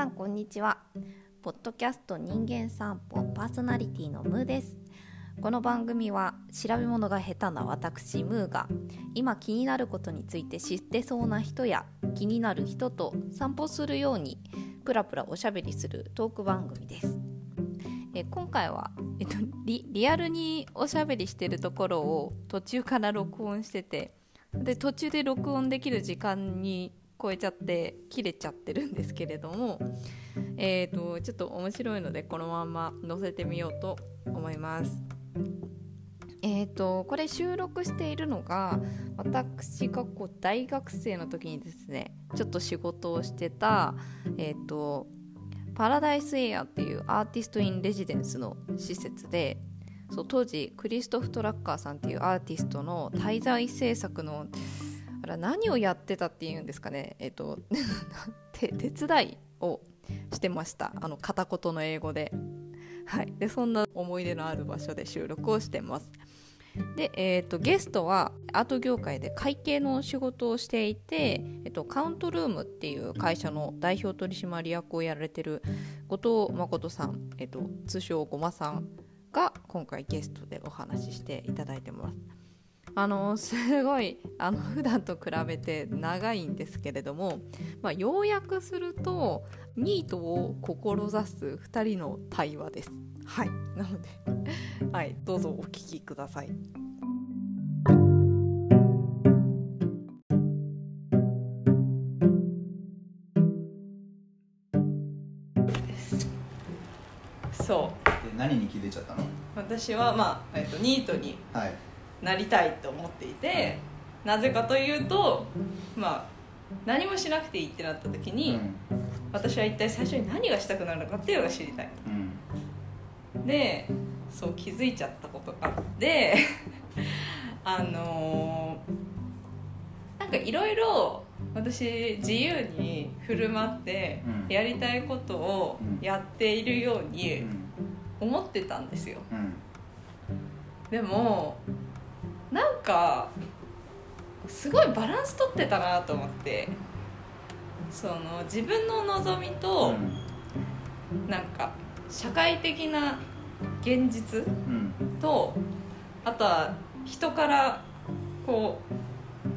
さんこんにちは。ポッドキャスト人間散歩パーソナリティのムーです。この番組は調べ物が下手な私ムーが今気になることについて知ってそうな人や気になる人と散歩するようにプラプラおしゃべりするトーク番組です。え今回は、えっと、リリアルにおしゃべりしてるところを途中から録音しててで途中で録音できる時間に超えちゃって切れちゃってるんですけれども、えーと、ちょっと面白いのでこのまま載せてみようと思います。えーと、これ収録しているのが私がこう大学生の時にですねちょっと仕事をしてた、えーとパラダイスエアっていうアーティスト・イン・レジデンスの施設でそう当時クリストフ・トラッカーさんっていうアーティストの滞在制作のあら何をやってたっていうんですかね。えっ、と手伝いをしてました。あの片言の英語で。はい。でそんな思い出のある場所で収録をしてます。で、えーと、ゲストはアート業界で会計の仕事をしていて、えーと、カウントルームっていう会社の代表取締役をやられてる後藤誠さん、えーと通称ごまさんが今回ゲストでお話ししていただいてます。あのすごいあの普段と比べて長いんですけれども、まあ、要約するとニートを志す2人の対話です。はいなので、はい、どうぞお聞きください。そう何に気づいちゃったの？私は、まあえっと、ニートになりたいと思っていて、なぜかというと、まあ、何もしなくていいってなった時に、うん、私は一体最初に何がしたくなるのかっていうのが知りたい、うん、でそう気づいちゃったことがあって あのー、なんかいろいろ私自由に振る舞ってやりたいことをやっているように思ってたんですよ、うん、でもなんかすごいバランス取ってたなと思って。その自分の望みと、うん、なんか社会的な現実と、うん、あとは人からこ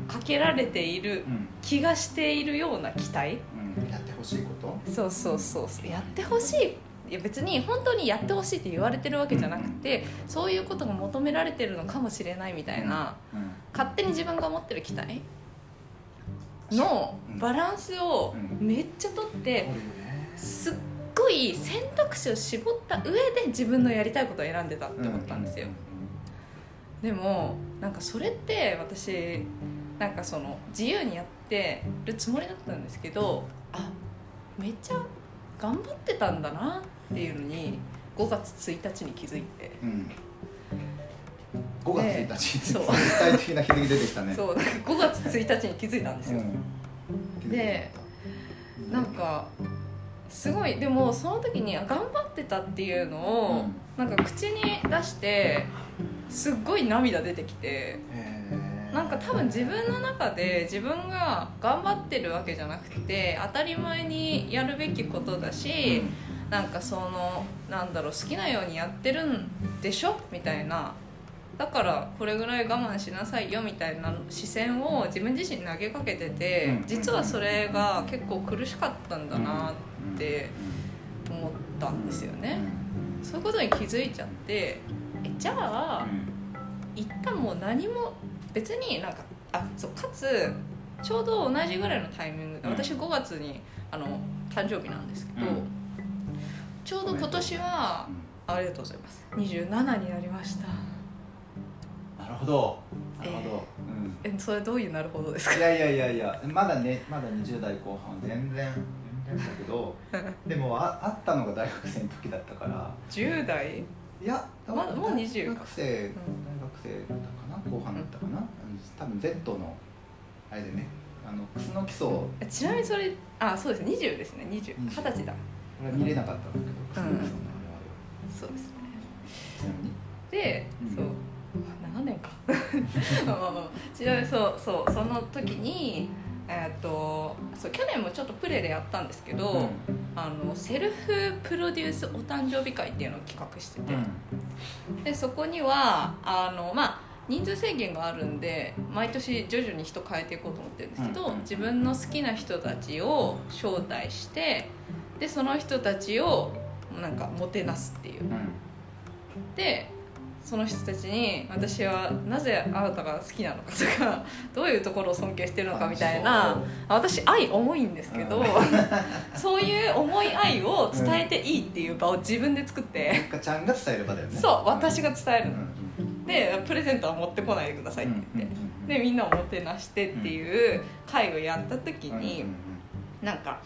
うかけられている気がしているような期待、うん、やってほしいこと？そうそうそう。やってほしいいや別に本当にやってほしいって言われてるわけじゃなくてそういうことが求められてるのかもしれないみたいな、勝手に自分が思ってる期待のバランスをめっちゃとってすっごい選択肢を絞った上で自分のやりたいことを選んでたって思ったんですよ。でもなんかそれって私なんかその自由にやってるつもりだったんですけどあめっちゃ頑張ってたんだなっていうのに5月1日に気づいて、うん、5月1日そう。具体的な日付出てきたね。そう5月1日に気づいたんですよ、うん、でなんかすごいでもその時に頑張ってたっていうのを、うん、なんか口に出してすっごい涙出てきて。なんか多分自分の中で自分が頑張ってるわけじゃなくて当たり前にやるべきことだし、うんなんかそのなんだろう好きなようにやってるんでしょ？みたいな。だからこれぐらい我慢しなさいよみたいな視線を自分自身に投げかけてて実はそれが結構苦しかったんだなって思ったんですよね。そういうことに気づいちゃってえじゃあ一旦もう何も別になんかあそうかつちょうど同じぐらいのタイミングで私5月にあの誕生日なんですけど、ちょうど今年はありがとうございます。27になりました。なるほど。なるほど、えー、うん、えそれどういうなるほどですか？いやいやいやいやまだねまだ20代後半全然全然だけど でもああったのが大学生の時だったから。10代？いやまだもう20大学生、大学生だったかな後半だったかな、うん、多分 Z のあれでねあのクスの基礎ちなみにそれあそうです20ですね。20二十。歳だこれ見れなかったんだけど、うん、そうですね。で、う。ん、そう7年か。ちなみにそう そうその時にえー、っとそう去年もちょっとプレーでやったんですけど、うん、あのセルフプロデュースお誕生日会っていうのを企画してて、でそこにはあのまあ人数制限があるんで毎年徐々に人変えていこうと思ってるんですけど、うん。自分の好きな人たちを招待してでその人たちをなんかもてなすっていう。うん。うんでその人たちに私はなぜあなたが好きなのかとかどういうところを尊敬してるのかみたいな私愛重いんですけど、うん。そういう重い愛を伝えていいっていう場を自分で作って、かちゃんが伝える場だよね。そう私が伝えるの、うん。でプレゼントは持ってこないでくださいって言って、でみんなをもてなしてっていう会をやった時に、なんか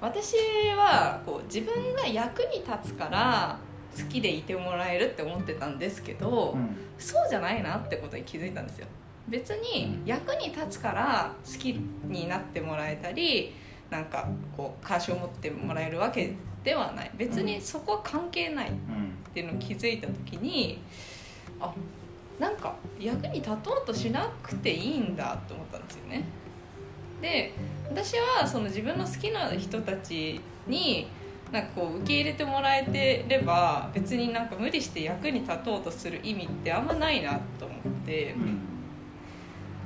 私はこう自分が役に立つから好きでいてもらえるって思ってたんですけど、うん。うんそうじゃないなってことに気づいたんですよ。別に役に立つから好きになってもらえたりなんかこう関心を持ってもらえるわけではない。別にそこは関係ないっうんていうのを気づいた時にあなんか役に立とうとしなくていいんだと思ったんですよねで私はその自分の好きな人たちになんかこう受け入れてもらえてれば別になんか無理して役に立とうとする意味ってあんまないなと思って。うん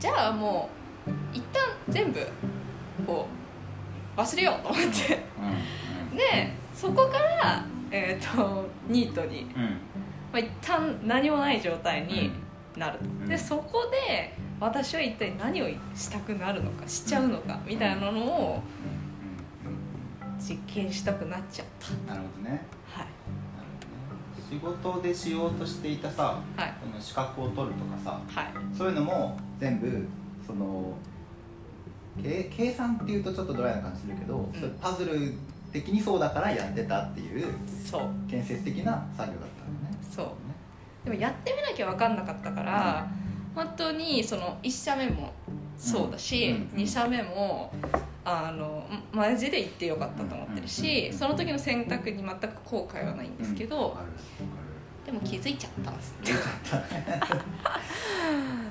じゃあもう一旦全部こう忘れようと思って。でそこから、えー、とニートに、うんうん。まあ、一旦何もない状態になると、うん。でそこで私は一体何をしたくなるのかしちゃうのかみたいなのを実験したくなっちゃった。なるほどね。はい。仕事でしようとしていたさはい。この資格を取るとかさはい。そういうのも全部その計計算っていうとちょっとドライな感じするけど、それパズル的にそうだからやってたっていうそう。建設的な作業だったのね。そう。でもやってみなきゃ分かんなかったから、本当にその1社目もそうだし、うん2社目もあのマジで行ってよかったと思ってるし、うんその時の選択に全く後悔はないんですけど、でも気づいちゃったんです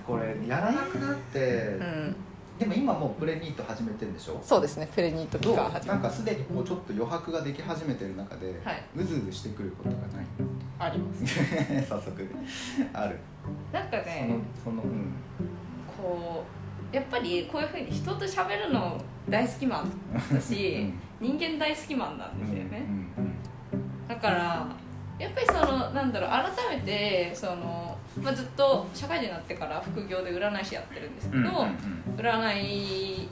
これやらなくなって、うんでも今もうプレニート始めてるんでしょ？そうですねプレニート期間始めなんかすでにこうちょっと余白ができ始めてる中で、はい。うずうずしてくることがない？あります。早速。ある。なんかそのねそのうん。こうやっぱりこういうふうに人と喋るの大好きマンだし、人間大好きマンなんですよね、だからやっぱりそのなんだろう改めてその、まあ、ずっと社会人になってから副業で占い師やってるんですけど、占い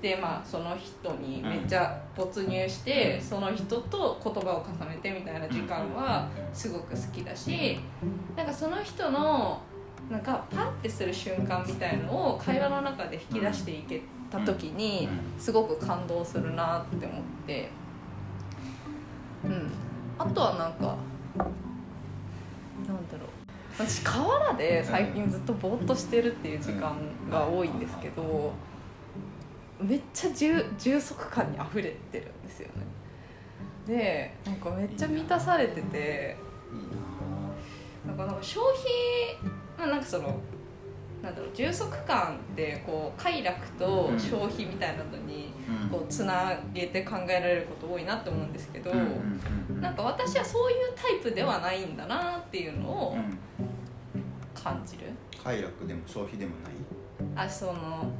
で、まあ、その人にめっちゃ没入して、うん。その人と言葉を重ねてみたいな時間はすごく好きだしなんかその人のなんかパッてする瞬間みたいのを会話の中で引き出していけた時にすごく感動するなって思って。うんあとはなんかなんだろう。私河原で最近ずっとぼーっとしてるっていう時間が多いんですけどめっちゃ充充足感に溢れてるんですよね。でなんかめっちゃ満たされててなんかなんか消費まあなんかそのなんだろう充足感ってこう快楽と消費みたいなのにこうつなげて考えられること多いなって思うんですけど、なんか私はそういうタイプではないんだなっていうのをうん。感じる、快楽でも消費でもない？あその、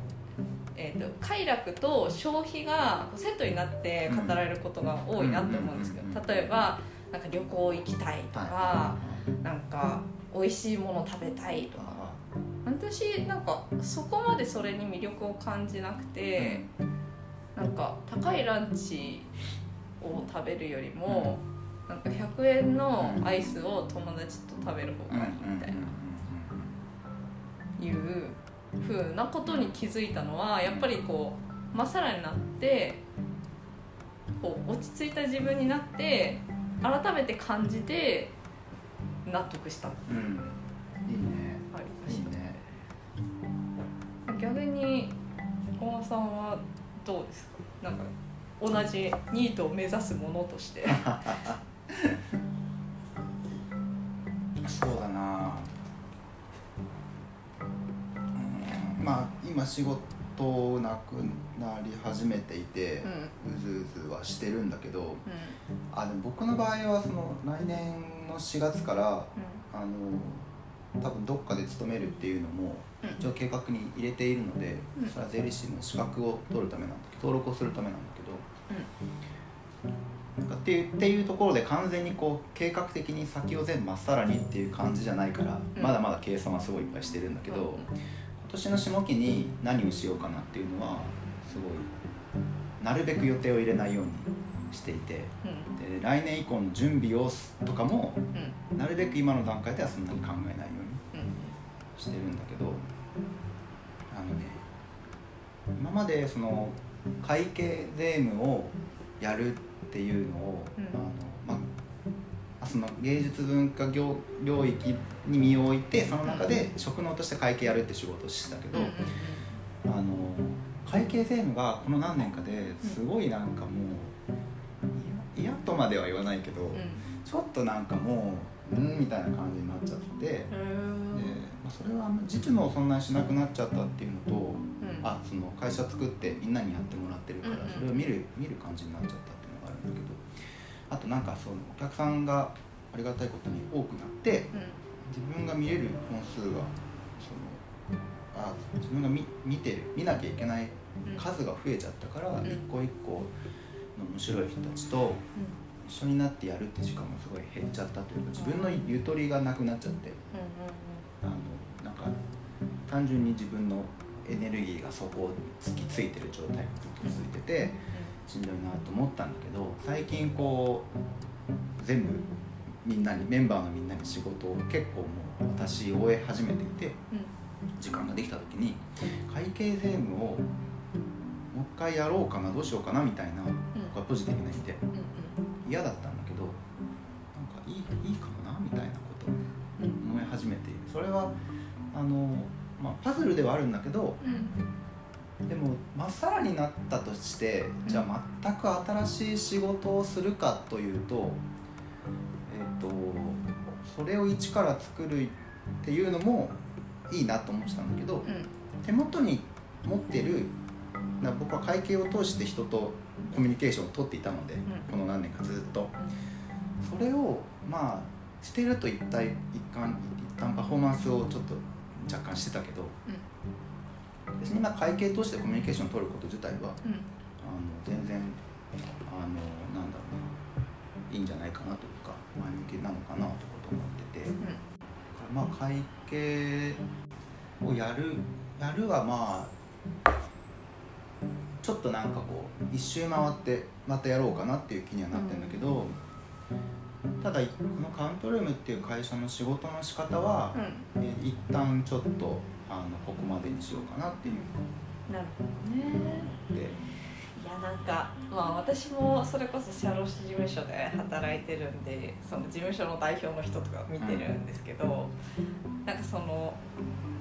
えー、と快楽と消費がセットになって語られることが多いなって思うんですけど例えばなんか旅行行きたいとか、はなんか美味しいもの食べたいとかあ私なんかそこまでそれに魅力を感じなくて、なんか高いランチを食べるよりも、なんか100円のアイスを友達と食べる方がいいみたいな、いうふうなことに気づいたのはやっぱりこうまさらになってこう落ち着いた自分になって改めて感じて納得した。うん。さんはどうですか？なんか同じニートを目指すものとして。そうだな。うんまあ今仕事となくなり始めていて、うん。うずうずはしてるんだけどうん。あでも僕の場合はその来年の4月からあの多分どっかで勤めるっていうのもうん。一応計画に入れているので、うん。それは税理士の資格を取るためなんだけど登録をするためなんだけどなんかっていうっていうところで完全にこう計画的に先を全部まっさらにっていう感じじゃないから、うん。まだまだ計算はすごいいっぱいしてるんだけど、今年の下期に何をしようかなっていうのはすごいなるべく予定を入れないようにしていてうん。で来年以降の準備をすとかもうん。なるべく今の段階ではそんなに考えないようにうんしてるんだけどあのね今までその会計税務をやるっていうのを、うん。あのまあ、その芸術文化業領域に身を置いてその中で職能として会計やるって仕事をしてたけど、あの会計税務がこの何年かですごいなんかもう嫌嫌とまでは言わないけど、うん。ちょっとなんかもううんみたいな感じになっちゃって。まあ、それは実務をそんなにしなくなっちゃったっていうのと、うん。あその会社作ってみんなにやってもらってるから、それを見る見る感じになっちゃったっていうのがあるんだけどあとなんかそのお客さんがありがたいことに多くなって自分が見れる本数がそのあ自分が見見てる見なきゃいけない数が増えちゃったから、うん。一個一個の面白い人たちと一緒になってやるって時間もすごい減っちゃったというか自分のゆとりがなくなっちゃって。あのか単純に自分のエネルギーがそこを突きついてる状態がずっと続いててしんどいなと思ったんだけど最近こう全部みんなにメンバーのみんなに仕事を結構もう私終え始めていて時間ができた時に会計税務をもう一回やろうかなどうしようかなみたいな僕はポジティブな意味で嫌だったんだけどなんかいいいいかもなみたいなことを思い始めている。それはあの、まあ、パズルではあるんだけどでもまっさらになったとしてじゃあ全く新しい仕事をするかというとえっ、とそれを一から作るっていうのもいいなと思ってたんだけど手元に持ってるな僕は会計を通して人とコミュニケーションを取っていたので、この何年かずっと。それをまあ捨てると一体一貫一旦パフォーマンスをちょっと若干してたけど別に今会計通してコミュニケーションを取ること自体はあの全然あのなんだろうないいんじゃないかなというか前向きなのかなと思ってて。まあ会計をやるやるはまあちょっとなんかこう一周回ってまたやろうかなっていう気にはなってるんだけど、ただこのカウントルームっていう会社の仕事の仕方は、えー一旦ちょっとあのここまでにしようかなっていう。なるほどね。で。いやなんかまあ私もそれこそ社労士事務所で働いてるんでその事務所の代表の人とか見てるんですけど、なんかその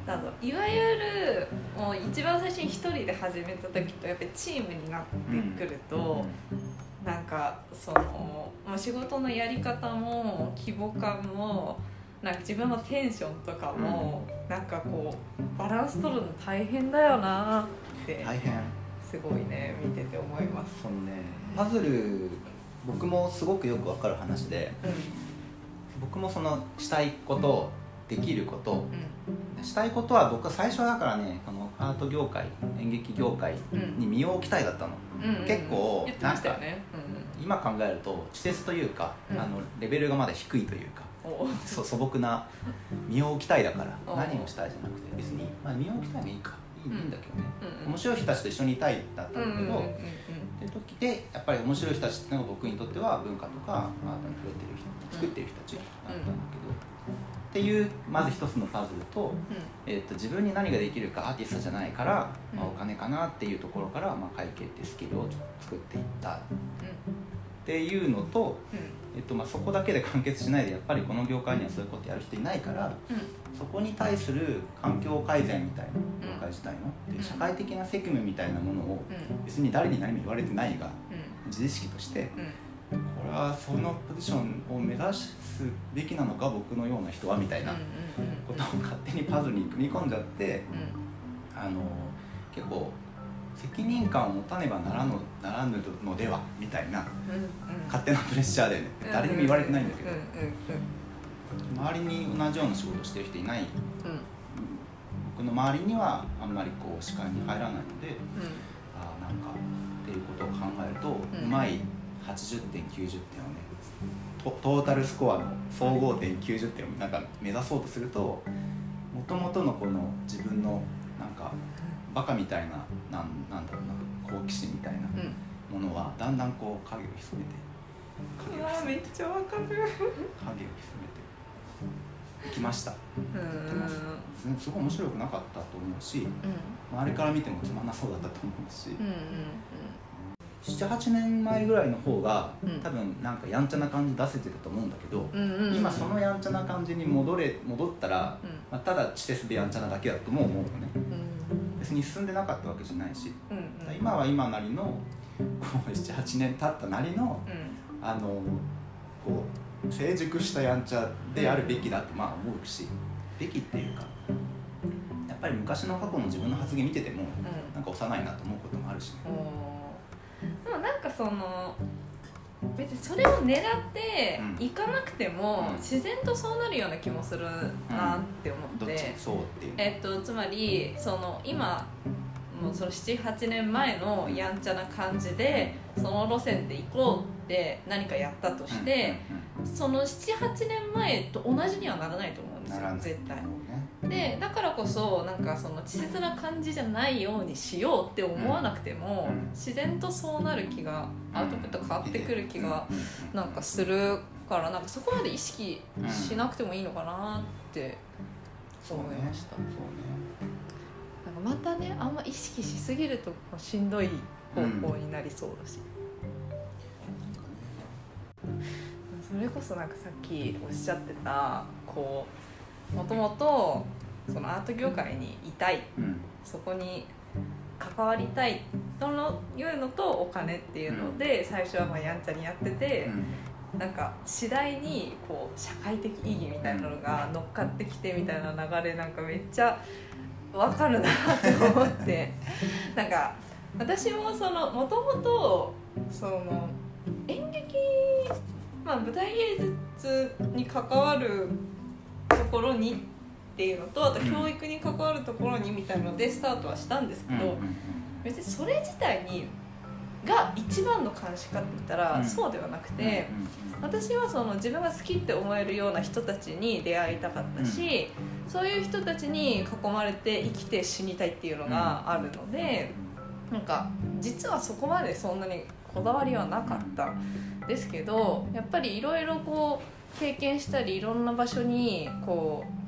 なんいわゆるもう一番最初に一人で始めた時とやっぱりチームになってくると、なんかその、まあ、仕事のやり方も規模感もなんか自分のテンションとかも、なんかこうバランス取るの大変だよなって大変。すごいね見てて思います。そのね。パズル僕もすごくよくわかる話で僕もそのしたいことできること。したいことは僕は最初だからねこのアート業界演劇業界に身を置きたいだったの、うんうんうん。結構言ってましたよね。今考えると稚拙というか、うん。あのレベルがまだ低いというか素朴な身を置きたいだからお。何をしたいじゃなくて別に、まあ、身を置きたいのいいかいい,、うんん、だけどね。うん面白い人たちと一緒にいたいだったんだけど、うんうんうんうん。って時でやっぱり面白い人たちっていうのが僕にとっては文化とかアートに触れてる人作ってる人たちだったんだけど、っていうまず一つのパズルと,、えー、と自分に何ができるかアーティストじゃないから、まあ、お金かなっていうところから、まあ、会計ってスキルを作っていった。っていうのと、えっとまあ、そこだけで完結しないでやっぱりこの業界にはそういうことやる人いないからそこに対する環境改善みたいな業界自体ので社会的な責務みたいなものを別に誰に何も言われてないが自意識としてこれはそのポジションを目指すべきなのか僕のような人はみたいなことを勝手にパズルに組み込んじゃってあの結構責任感を持たねばならぬならぬのではみたいな勝手なプレッシャーでね。誰にも言われてないんだけど。周りに同じような仕事してる人いない。うん。僕の周りにはあんまりこう視界に入らないのでうん。ああなんかっていうことを考えると、ううんまい80点90点をねトトータルスコアの総合点90点をなんか目指そうとするともともとのこの自分のなんかバカみたいななんなんだろうな好奇心みたいなうん。ものはだんだんこう影を潜めて影を潜めめってちゃわかる。影を潜めて。いきました。うん。す。すごい面白くなかったと思うしうん。周りから見てもつまんなそうだったと思うし、うんうん78年前ぐらいの方が、うん。多分なんかやんちゃな感じ出せてたと思うんだけど、うんうんうん。今そのやんちゃな感じに戻れ戻ったら、うん。まあ、ただ稚拙でやんちゃなだけだとも思うのね。うん。別に進んでなかったわけじゃないし、うんうん。今は今なりのこう78年経ったなりのうん。あのこう成熟したやんちゃであるべきだとまあ思うし。べきっていうかやっぱり昔の過去の自分の発言見ててもうん。なんか幼いなと思うこともあるしね。でもなんかその別にそれを狙ってうん。いかなくても、うん。自然とそうなるような気もするなって思どっちって、そうっていう。えっとつまりその今もうその78年前のやんちゃな感じでその路線で行こうって何かやったとして、その78年前と同じにはならないと思うんですよ絶対でだからこそなんかその稚拙な感じじゃないようにしようって思わなくても、うん。自然とそうなる気がアウトプット変わってくる気がうん。うん。うんなんかするからなんかそこまで意識しなくてもいいのかなって思いました、またねあんま意識しすぎるとしんどい方向になりそうだし、それこそなんかさっきおっしゃってたこうもともとそのアート業界にいたい。うん。そこに関わりたいとのいうのとお金っていうので、最初はまあやんちゃにやってて、なんか次第にこう社会的意義みたいなのが乗っかってきてみたいな流れなんかめっちゃわかるなって思って。なんか私もそのもともとその演劇、まあ、舞台芸術に関わるところにっていうのとあと教育に関わるところにみたいなのでスタートはしたんですけど、別にそれ自体にが一番の監視かって言ったら、うん。そうではなくて。私はその自分が好きって思えるような人たちに出会いたかったし、そういう人たちに囲まれて生きて死にたいっていうのがあるので、なんか実はそこまでそんなにこだわりはなかったですけどやっぱりいろいろこう経験したりいろんな場所にこう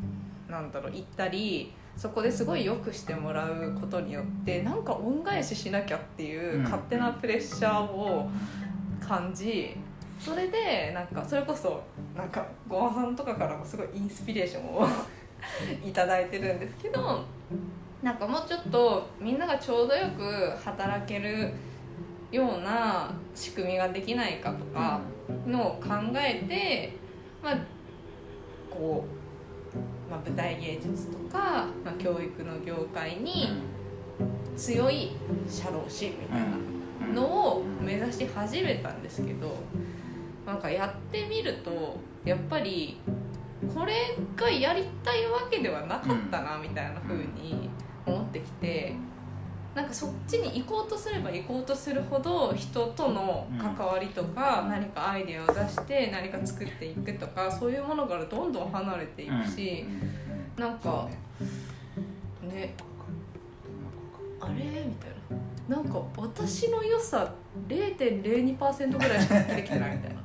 なんだろう行ったりそこですごい良くしてもらうことによってなんか恩返ししなきゃっていう勝手なプレッシャーを感じそれでなんかそれこそなんかごまさんとかからもすごいインスピレーションを いただいてるんですけどなんかもうちょっとみんながちょうどよく働けるような仕組みができないかとかのを考えて、まあこう、まあ、舞台芸術とか、まあ、教育の業界に強い社労士みたいなのを目指し始めたんですけどなんかやってみるとやっぱりこれがやりたいわけではなかったなみたいな風に思ってきてなんかそっちに行こうとすれば行こうとするほど人との関わりとか何かアイデアを出して何か作っていくとかそういうものからどんどん離れていくしなんかね。あれ？みたいな。なんか私の良さ0.02%ぐらいしか発揮できてないみたいな。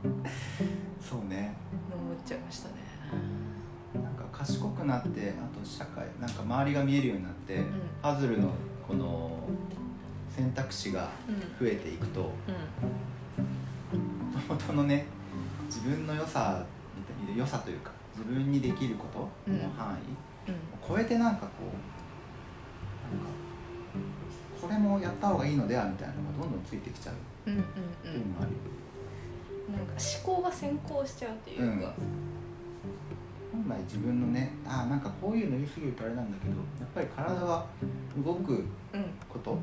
そうね。思っちゃいましたね。なんか賢くなってあと社会なんか周りが見えるようになって、ん。パズルのこの選択肢がうん。増えていくとうん。元々のね自分の良さ良さというか自分にできることの範囲うん。を超えてなんかこうなんかこれもやった方がいいのではみたいなのがどんどんついてきちゃううんうんっていうのもあるよ。ねなんか思考が先行しちゃうっていうか、本来自分のねああなんかこういうの言い過ぎるとあれなんだけどやっぱり体が動くうん。ことっ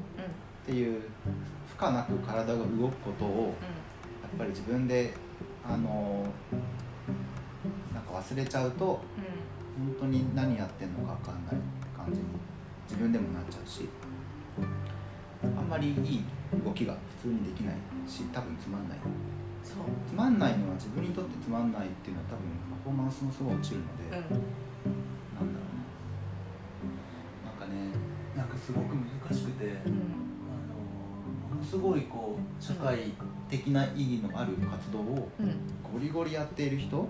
ていう負荷なく体が動くことをやっぱり自分であのなんか忘れちゃうと本当に何やってんのか分かんない感じに自分でもなっちゃうしあんまりいい動きが普通にできないし多分つまんない。つまんないのは自分にとってつまんないっていうのは多分パフォーマンスもすごい落ちるので、うん。なんだろうな。なんかねなんかすごく難しくて、うん。あのものすごいこう社会的な意義のある活動をうん。ゴリゴリやっている人も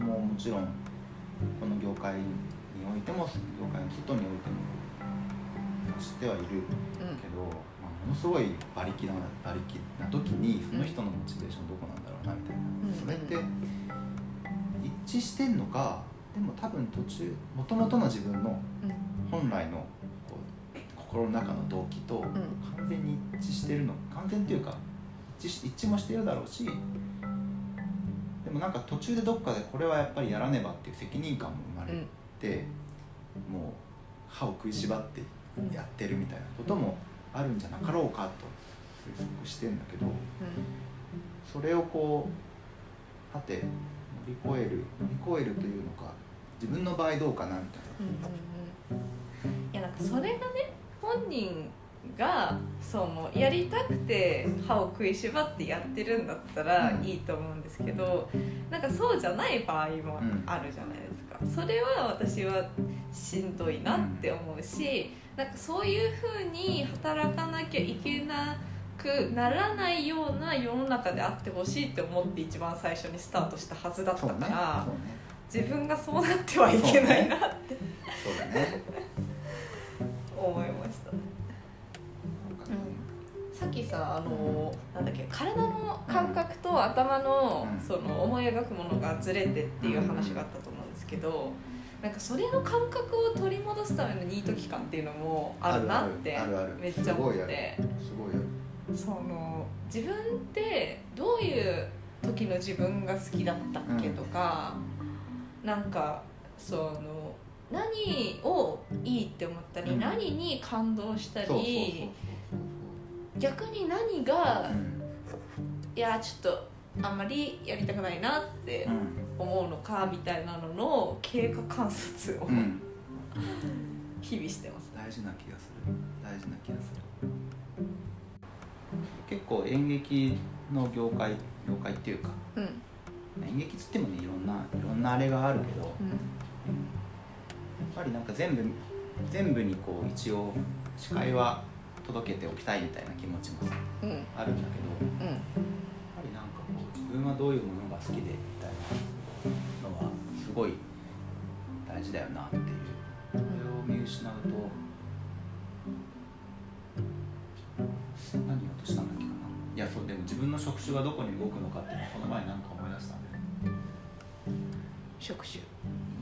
うん。もちろんこの業界においても業界の外においても知ってはいるけど、まあ、ものすごい馬力な馬力な時にその人のモチベーションどこなんだろうなみたいな、うん。それって一致してんのかでも多分途中もともとの自分のうん。本来のこう心の中の動機とん。完全に一致してるの完全っていうか一致し一致もしてるだろうしでもなんか途中でどっかでこれはやっぱりやらねばっていう責任感も生まれうんて、もう歯を食いしばってやってるみたいなこともあるんじゃなかろうかと推測してんだけどそれをこうはて乗り越える乗り越えるというのか自分の場合どうかなみたいうんうんうん。いやなんかそれがね本人がそのやりたくて歯を食いしばってやってるんだったらうん。いいと思うんですけどなんかそうじゃない場合もあるじゃないですか、それは私はしんどいなって思うし、なんかそういうふうに働かなきゃいけなくならないような世の中であってほしいって思って一番最初にスタートしたはずだったから、そうね。自分がそうなってはいけないなってそうだね。思いました。なん。さっきさあのなんだっけ体の感覚と頭のうん。その思い描くものがずれてっていう話があったと思うんですけどなん。かそれの感覚を取り戻すためのニート期間っていうのもあるなってめっちゃ思っすごいあるてすごいあるその自分ってどういう時の自分が好きだったっけとか、なんかその何をいいって思ったり、うん。何に感動したり逆に何がうん。いやちょっとあんまりやりたくないなってうん。思うのかみたいなのの経過観察をうん。日々してます。大事な気がする。大事な気がする結構演劇の業界業界っていうかうん。演劇つってもねいろんないろんなあれがあるけど、やっぱりなんか全部全部にこう一応視界は届けておきたいみたいな気持ちもさうん。あるんだけどやっうんぱりなんかこう自分はどういうものが好きでみたいなのはすごい大事だよなっていう。これを見失うと何を落としたんだっけかな。いやそうでも自分の職種がどこに動くのかっていうのをこの前なんか思い出したんだよ。職種。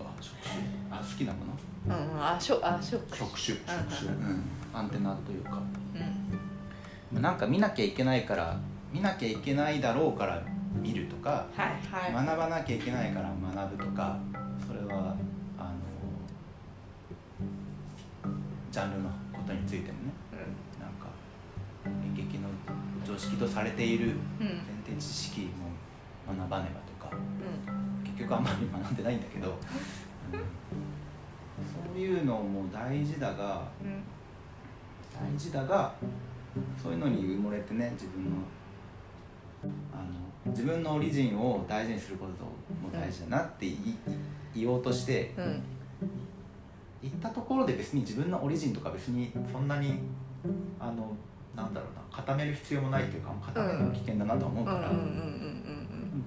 あ職種。あ好きなもの？うんうんあしょあ職種。職種うん職種、うん、アンテナというか。うん。なんか見なきゃいけないから見なきゃいけないだろうから見るとかはいはい。学ばなきゃいけないから学ぶとかそれはあのジャンルのことについても常識とされている前提知識も学ばねばとかうん。結局あんまり学んでないんだけど、うん。そういうのも大事だがうん。大事だがそういうのに埋もれてね自分のあの自分のオリジンを大事にすることも大事だなって言おうとしてうん。言ったところで別に自分のオリジンとか別にそんなにあのなんだろうな固める必要もないというか固めるのは危険だなとは思うから、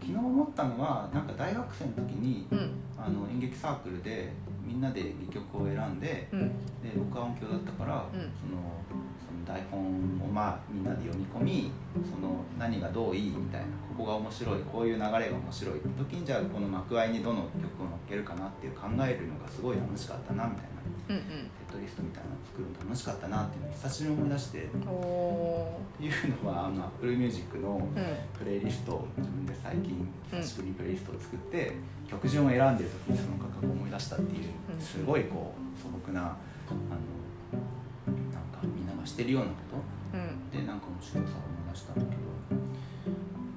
昨日思ったのはなんか大学生の時にうん。うんあの演劇サークルでみんなで戯曲を選んでうん。で僕は音響だったから、うん。そのその台本をまあみんなで読み込みその何がどういいみたいなここが面白いこういう流れが面白いって時にじゃあこの幕間にどの曲を乗っけるかなっていう考えるのがすごい楽しかったなみたいなうんテトリストみたいなのを作るの楽しかったなっていうのを久しぶりに思い出して。っうんおていうのはあの Apple Music のプレイリストを自分で最近うん久しぶりにプレイリストを作って、曲順を選んでる時にその価格を思い出したっていううん。すごいこう素朴なあのなんかみんながしてるようなこと。うん。でなんか面白さを思い出したんだけど。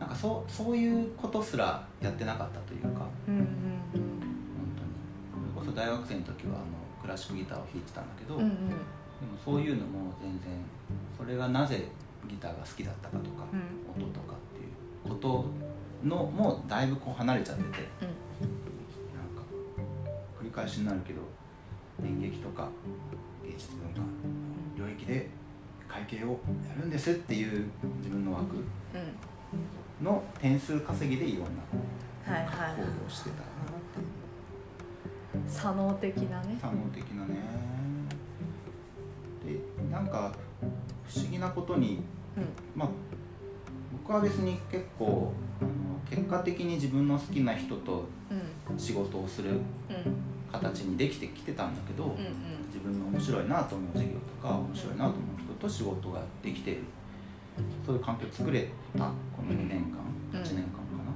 なんかそうそういうことすらやってなかったというか。うんうん。本当に。それこそ大学生の時はあのクラシックギターを弾いてたんだけど、うんうん。でもそういうのも全然それがなぜギターが好きだったかとか、うん。音とかっていうことのもだいぶこう離れちゃっててなんか繰り返しになるけど演劇とか芸術文化の領域で会計をやるんですっていう自分の枠うん。の点数稼ぎでいろんなはいはい行動をしてた。な左脳的なね左脳的なね。でなんか不思議なことにうん。まあ僕は別に結構あの結果的に自分の好きな人とうん。仕事をするうん。形にできてきてたんだけど、うんうん。自分の面白いなと思う事業とか面白いなと思う人と仕事ができている。そういう環境を作れたこの2年間うん。8年間かな、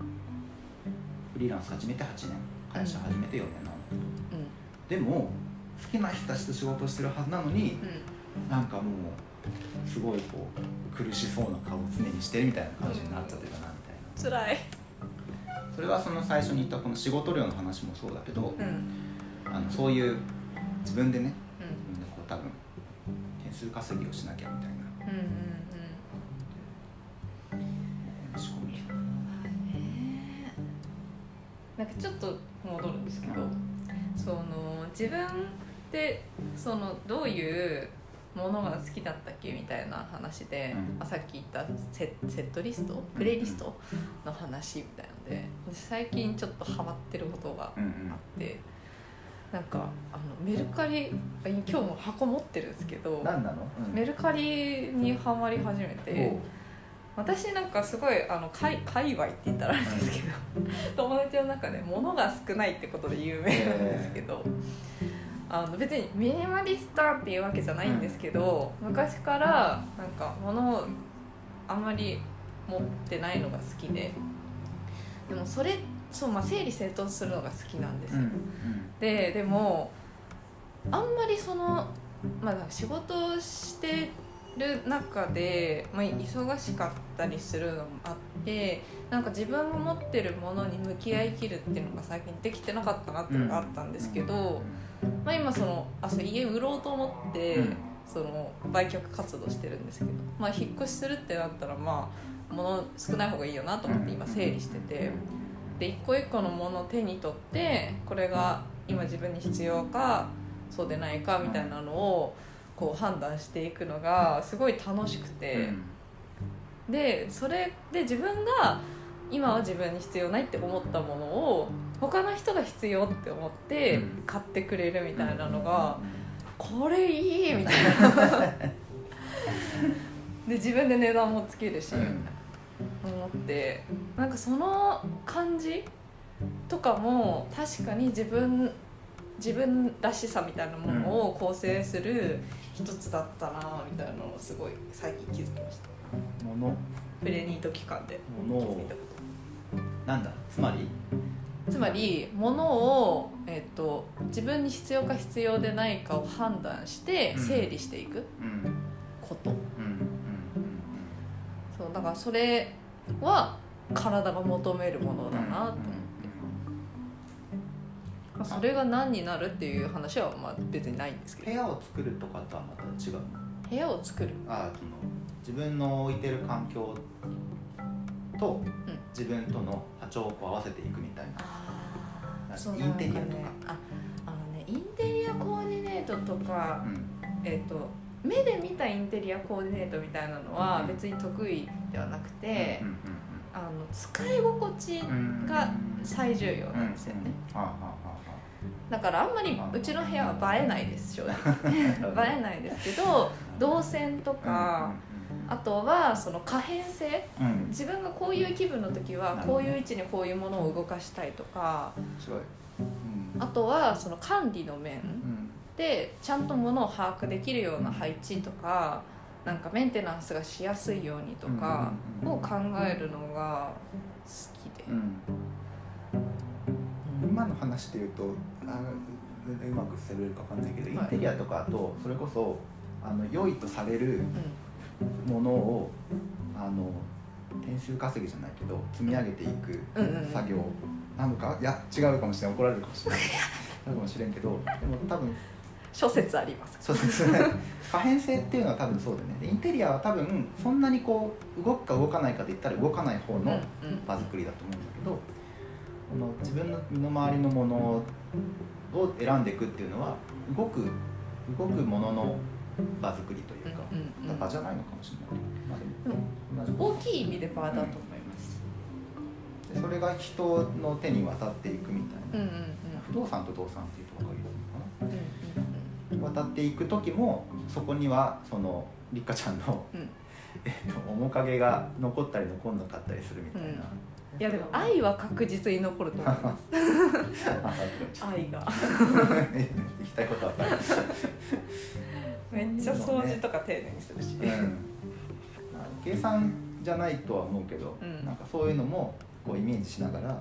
フリーランス始めて8年会社始めて4年でも好きな人たちと仕事をしてるはずなのにうん。なんかもうすごいこう苦しそうな顔を常にしてるみたいな感じになっちゃってたなみたいな。辛い。それはその最初に言ったこの仕事量の話もそうだけど、うん。あのそういう自分でねうん。自分でこう多分点数稼ぎをしなきゃみたいな。うんうん仕込み。なんかちょっと戻るんですけどその自分でそのどういうものが好きだったっけみたいな話で、うん。あさっき言ったセセットリストプレイリストの話みたいので私最近ちょっとハマってることがあってなんかあのメルカリあ今日も箱持ってるんですけど何なの、うん。メルカリにはまり始めて私なんかすごいあの界界隈って言ったらあれですけど友達の中で物が少ないってことで有名なんですけど、あの別にミニマリストっていうわけじゃないんですけど、昔からなんか物をあんまり持ってないのが好きででもそれそう、まあ、整理整頓するのが好きなんですよ、うんででもあんまりその、まあ、仕事をしてる中で、まあ、忙しかったりするのもあってなんか自分が持ってるものに向き合いきるっていうのが最近できてなかったなっていうのがあったんですけど、まあ、今そのあそう家売ろうと思って、うんその売却活動してるんですけど、まあ、引っ越しするってなったらまあ物少ない方がいいよなと思って今整理してて。で一個一個のものを手に取ってこれが今自分に必要かそうでないかみたいなのをこう判断していくのがすごい楽しくて、でそれで自分が今は自分に必要ないって思ったものを他の人が必要って思ってうん。買ってくれるみたいなのが、これいいみたいな。で自分で値段もつけるし、うん。思ってなんかその感じとかも確かに自分自分らしさみたいなものを構成する一つだったなみたいなのをすごい最近気づきました。物。プレニート期間で。気物を。づいたこなんだ？つまり？とつまり物を、えっと自分に必要か必要でないかを判断してうん。整理していく。うん。こと、そうだからそれは体が求めるものだなと思って。まあ、それが何になるっていう話はまあ別にないんですけど。部屋を作るとかとはまた違うの？部屋を作る。あその自分の置いてる環境と自分との波長を合わせていくみたいな。あそうインテリアとか。ああのねインテリアコーディネートとか、うん。えっ、と目で見たインテリアコーディネートみたいなのはうん別に得意ではなくて、うんあの使い心地うんうんが最重要なんですよね、うんはあはあはだからあんまりうちの部屋は映えないです正直。映えないですけど動線とか、あとはその可変性。うん。自分がこういう気分の時はこういう位置にこういうものを動かしたいとか。うん。あとはその管理の面。うん。でちゃんとものを把握できるような配置とかなんかメンテナンスがしやすいようにとかうん。を考えるのが好きで。う、ん今の話で言うとあのうまく喋れるかわかんないけど、はい。インテリアとかとそれこそあの良いとされるうん。ものをあの点数稼ぎじゃないけど積み上げていく作業。なのか、いや違うかもしれない怒られるかもしれない。かもしれんけどでも多分諸説あります。そうですね。可変性っていうのは多分そうだね。でインテリアは多分そんなにこう動くか動かないかで言ったら動かない方の場作りだと思うんだけど、この自分の身の回りのものを選んでいくっていうのは動く動くものの場作りというか、うんうんうん。場じゃないのかもしれない。まあ、でも大きい意味でバーだと思います。でそれが人の手に渡っていくみたいな、うんうんうん。不動産と動産っていうと分かりやすいのかなうんうん。渡っていく時もそこにはその立花ちゃんの、うん。えっと、面影が残ったり残んなかったりするみたいな、いやでも愛は確実に残ると思います。あ 愛が。行きたいことは分かる、めっちゃ掃除とか丁寧にするし、うん。まあ計算じゃないとは思うけど、うん。なんかそういうのもこうイメージしながらあのうん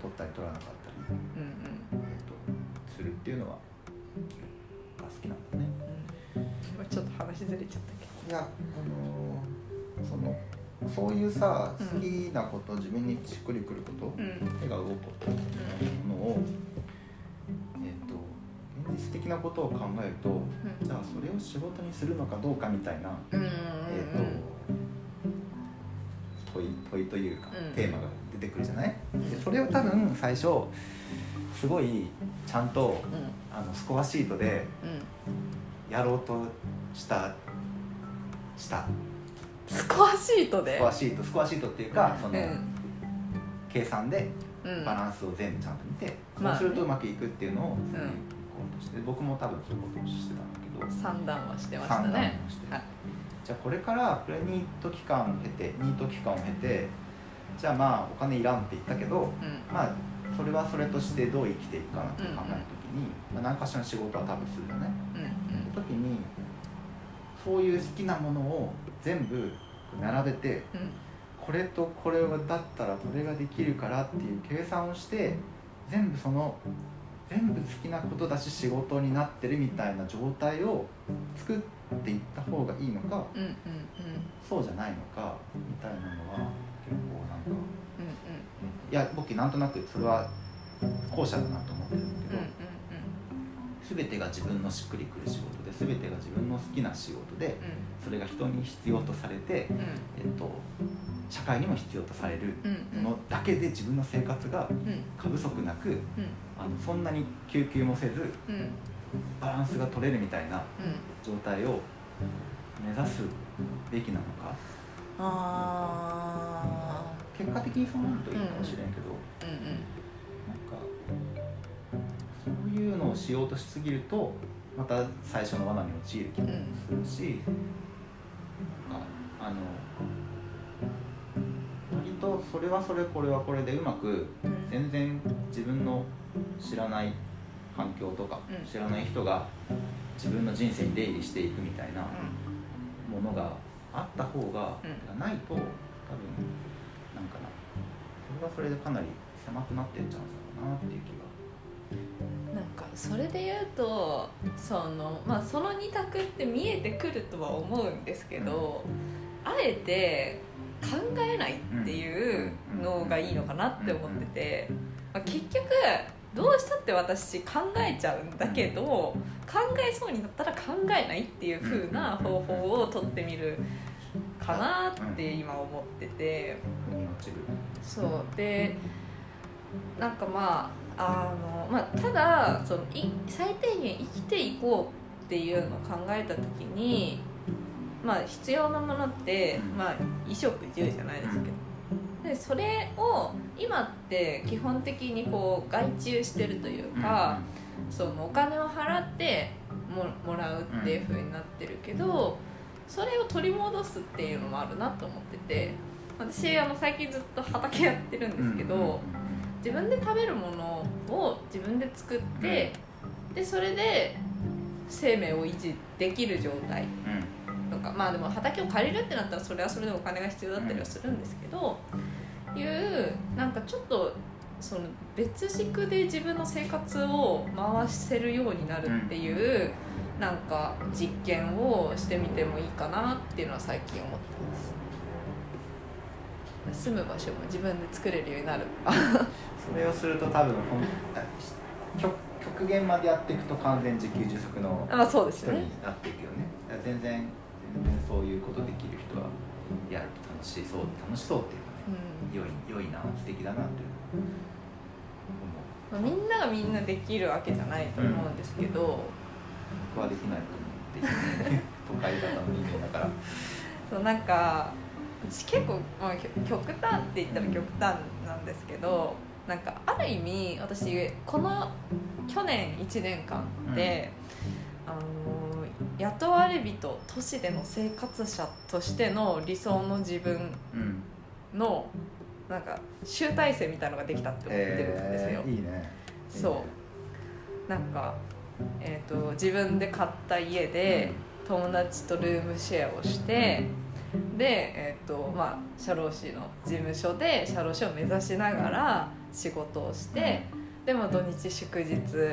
取ったり取らなかったり、うんえっと、するっていうのはが好きなんだね。うん。うんちょっと話ずれちゃったけいやあのーそのそういうさうん。好きなこと、自分にしっくりくること、手が動くことみたいなものを、えっと現実的なことを考えると、じゃあそれを仕事にするのかどうかみたいな、えっと問い問いというか、うん。テーマが出てくるじゃない？うん。でそれを多分最初すごいちゃんとうん。あのスコアシートでうん。やろうとしたしたスコアシートで。スコアシートスコアシートっていうかその、うん。計算でうん。バランスを全部ちゃんと見て、まあそうするとうまくいくっていうのを、ん。こうとして僕も多分そういうことをしてたんだけど。三段はしてました三段ねをして、はい。じゃあこれからプレニート期間を経てニート期間を経てじゃあまあお金いらんって言ったけどうん。まあそれはそれとしてどう生きていくかなって考えるときに、まあ、何かしらの仕事は多分するよね。うん。その時にそういう好きなものを全部並べてうん。これとこれだったらこれができるからっていう計算をして全部その全部好きなことだし仕事になってるみたいな状態を作っていった方がいいのかうんうんうん。そうじゃないのかみたいなのは結構なんかうん。いや僕なんとなくそれは後者だなと思ってるんだけど、うんうん全てが自分のしっくりくる仕事で全てが自分の好きな仕事でそれが人に必要とされて、うん。うんえっと、社会にも必要とされる。ものだけで自分の生活がうん。過不足なくうん。あのそんなに救急もせずうん。バランスが取れるみたいなうん。状態を目指すべきなのか。あ結果的にそうなるといいかもしれんけど、ーうんうんいうのをしようとしすぎるとまた最初の罠に陥る気もするし、なんかあの割とそれはそれこれはこれでうまくうん。全然自分の知らない環境とか、うん。知らない人が自分の人生に出入りしていくみたいなものがあった方が、うん。ないと多分なんかなそれはそれでかなり狭くなってっちゃうんだろうなっていう気がなんかそれで言うとそのまあその二択って見えてくるとは思うんですけど、あえて考えないっていうのがいいのかなって思ってて、まあ、結局どうしたって私考えちゃうんだけど考えそうになったら考えないっていう風な方法を取ってみるかなって今思ってて。そうでなんかまああの、まあ、ただそのい最低限生きていこうっていうのを考えた時に、まあ、必要なものって、うん。まあ、衣食住じゃないですけど。でそれを今って基本的にこう外注してるというか、そのお金を払ってももらうっていう風になってるけど、それを取り戻すっていうのもあるなと思ってて。私あの最近ずっと畑やってるんですけど、自分で食べるものを自分で作って、でそれで生命を維持できる状態うん。うんとかまあでも畑を借りるってなったらそれはそれでお金が必要だったりはするんですけど、いうなんかちょっとその別軸で自分の生活を回せるようになるっていうなんか実験をしてみてもいいかなっていうのは最近思ってます住む場所も自分で作れるようになる。それをすると多分 極極限までやっていくと完全自給自足のあそうです人ねになっていくよね。全然全然そういうことできる人はやると楽しそう楽しそうっていうかね、良い良いな素敵だなっていう思う。まあ、みんながみんなできるわけじゃないと思うんですけど、僕はできないと思って 都会型の人間だから。そうなんか私結構、まあ、極端って言ったら極端なんですけどなんかある意味私この去年1年間で、あの雇われ人都市での生活者としての理想の自分うん。のなんか集大成みたいのができたって思ってるんですよ。えーいいね。そう。なんか、えー、と自分で買った家で友達とルームシェアをしてで、えーとまあ、社労士の事務所で社労士を目指しながら仕事をしてでも土日祝日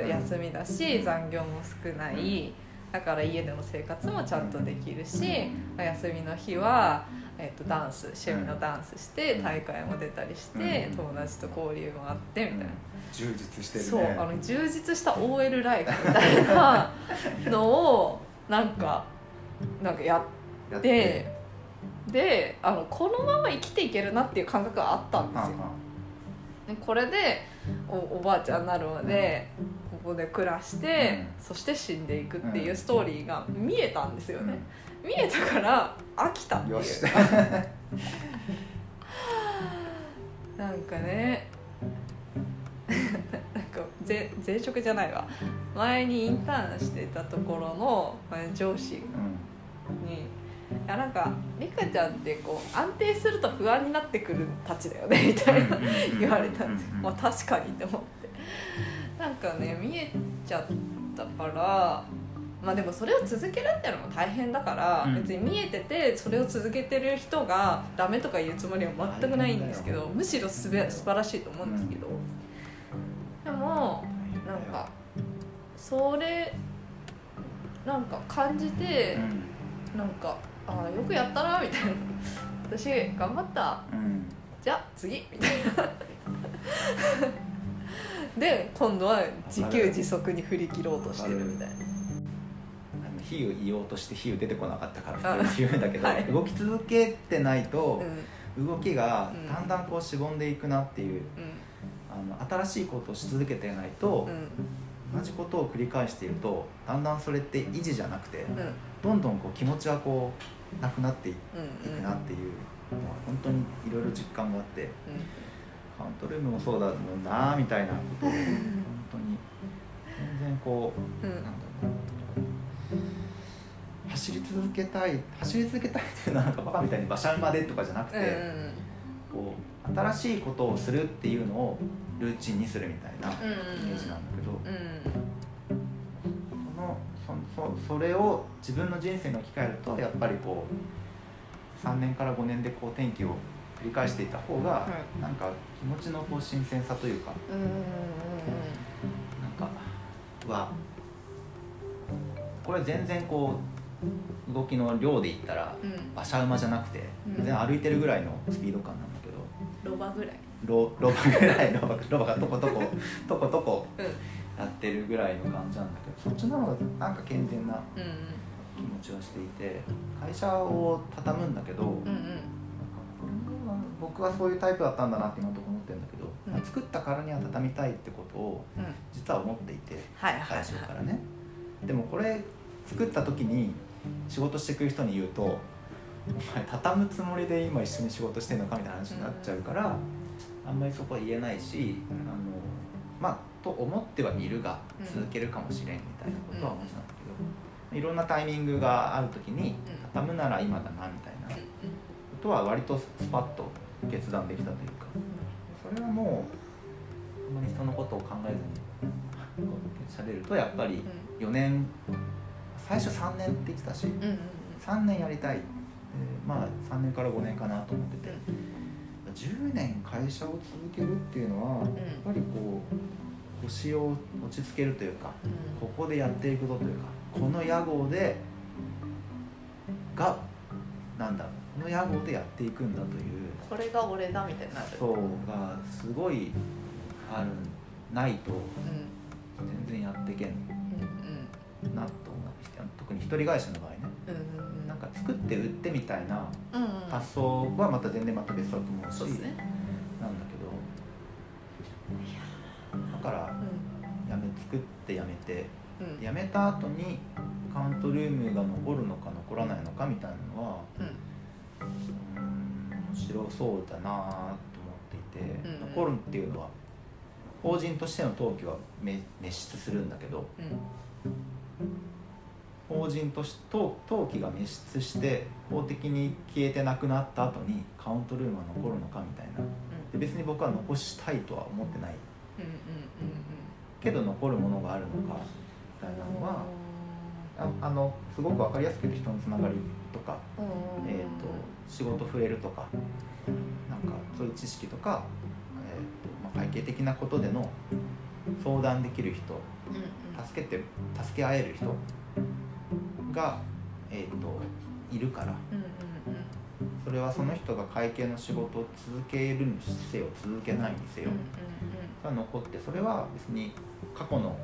休みだし残業も少ない。だから家での生活もちゃんとできるし休みの日は、えー、とダンス趣味のダンスして大会も出たりして友達と交流もあってみたいな。充実してるね。そうあの充実した OL ライフみたいな のをなんかなんかややってであのこのまま生きていけるなっていう感覚があったんですよ。これでおおばあちゃんになるまでここで暮らして、うん。そして死んでいくっていうストーリーが見えたんですよね、う見えたから飽きたっていう。なんかね なんかぜ前職じゃないわ。前にインターンしてたところのまあ上司うん。に「いやなんかリカちゃんってこう安定すると不安になってくるたちだよね」みたいな言われたんですまあ確かにって思って。なんかね見えちゃったからまあでもそれを続けるっていうのも大変だから、うん。別に見えててそれを続けてる人がダメとか言うつもりは全くないんですけどむしろすべ素晴らしいと思うんですけど、でもなんかそれなんか感じてう、ん。なんかああよくやったなみたいな私頑張った。うん。じゃあ次。みたいな。で今度は自給自足に振り切ろうとしてるみたいな。比喩言おうとして比喩出てこなかったからって言うんだけど、はい。動き続けてないとう動きがうん。だんだんこうしぼんでいくなっていう、ん。あの新しいことをし続けてないとう、ん。同じことを繰り返しているとだんだんそれって維持じゃなくて、うんどんどんこう気持ちはこうなくなっていうんくなっていうのは本当にいろいろ実感があってカウントルームもそうだもんなみたいなことを本当に全然こううん。うんなんだろう走り続けたい走り続けたいっていうのはなんかバカみたいに馬車馬でとかじゃなくて、うんこう新しいことをするっていうのをルーチンにするみたいなイうんメージなんだけど、うんそれを自分の人生に置き換えるとやっぱりこう3年から5年でこう転機を繰り返していた方が、はなんか気持ちのこう新鮮さというかなんかはこれ全然こう動きの量で言ったら馬車馬じゃなくてうん。全然歩いてるぐらいのスピード感なんだけど。ロバぐらい。ロロバぐらいロバロバがとことことことこうんやってるぐらいの感じなんだけどそっちの方がなんか健全なうん気持ちはしていて会社を畳むんだけど、うんうん。僕はそういうタイプだったんだなって今のところ思ってるんだけど、うん。まあ作ったからには畳みたいってことをうん。実は思っていてはいはい最初からね。でもこれ作った時に仕事してくる人に言うと「お前畳むつもりで今一緒に仕事してんのか」みたいな話になっちゃうから、あんまりそこは言えないし、うん。あのまあと思ってはいるがうん。続けるかもしれんみたいなことは思ってたんだけど、いろんなタイミングがある時にうん。畳むなら今だなみたいなことは割とスパッと決断できたというかそれはもうあんまり人のことを考えずにしゃべるとやっぱり4年最初3年って言ってたしうんうんうん。3年やりたい。でまあ3年から5年かなと思ってて。10年会社を続けるっていうのはやっぱりこう腰を落ち着けるというかうん。ここでやっていくぞというかこの屋号でがなんだろうこの屋号でやっていくんだというこれが俺だみたいになる。そうがすごいあるないとう全然やっていけん。なと思う。特に一人会社の場合ね。なんか作って売ってみたいな発想はまた全然また別だと思うしそうですね。なんだけど。だからうやめ作ってやめてんうん。やめた後にカウントルームが残るのか残らないのかみたいなのはうん。うん面白そうだなと思っていて、うんうん。残るっていうのは法人としての登記は滅滅失するんだけど法人とし登登記が滅失して法的に消えてなくなった後にカウントルームは残るのかみたいな。で別に僕は残したいとは思ってない。うんうんうんけど残るものがあるのかみたいなのはああのすごく分かりやすく言うと人のつながりとか、うん。えー、と仕事触れるとかなんかそういう知識とか、えーとまあ、会計的なことでの相談できる人助けて助け合える人が、えー、といるからそれはその人が会計の仕事を続けるにせよ続けないにせよ、が残ってそれは別に過去の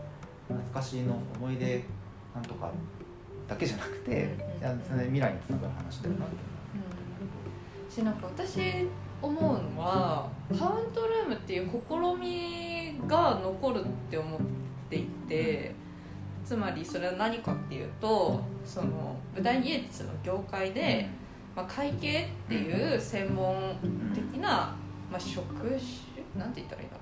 懐かしいの思い出なんとかだけじゃなくて、うんうん未来につながる話だよなってしなん。か私思うのはカウントルームっていう試みが残るって思っていてつまりそれは何かっていうとその舞台芸術の業界で、まあ、会計っていう専門的な、まあ、職種なん。て言ったらいいん。だ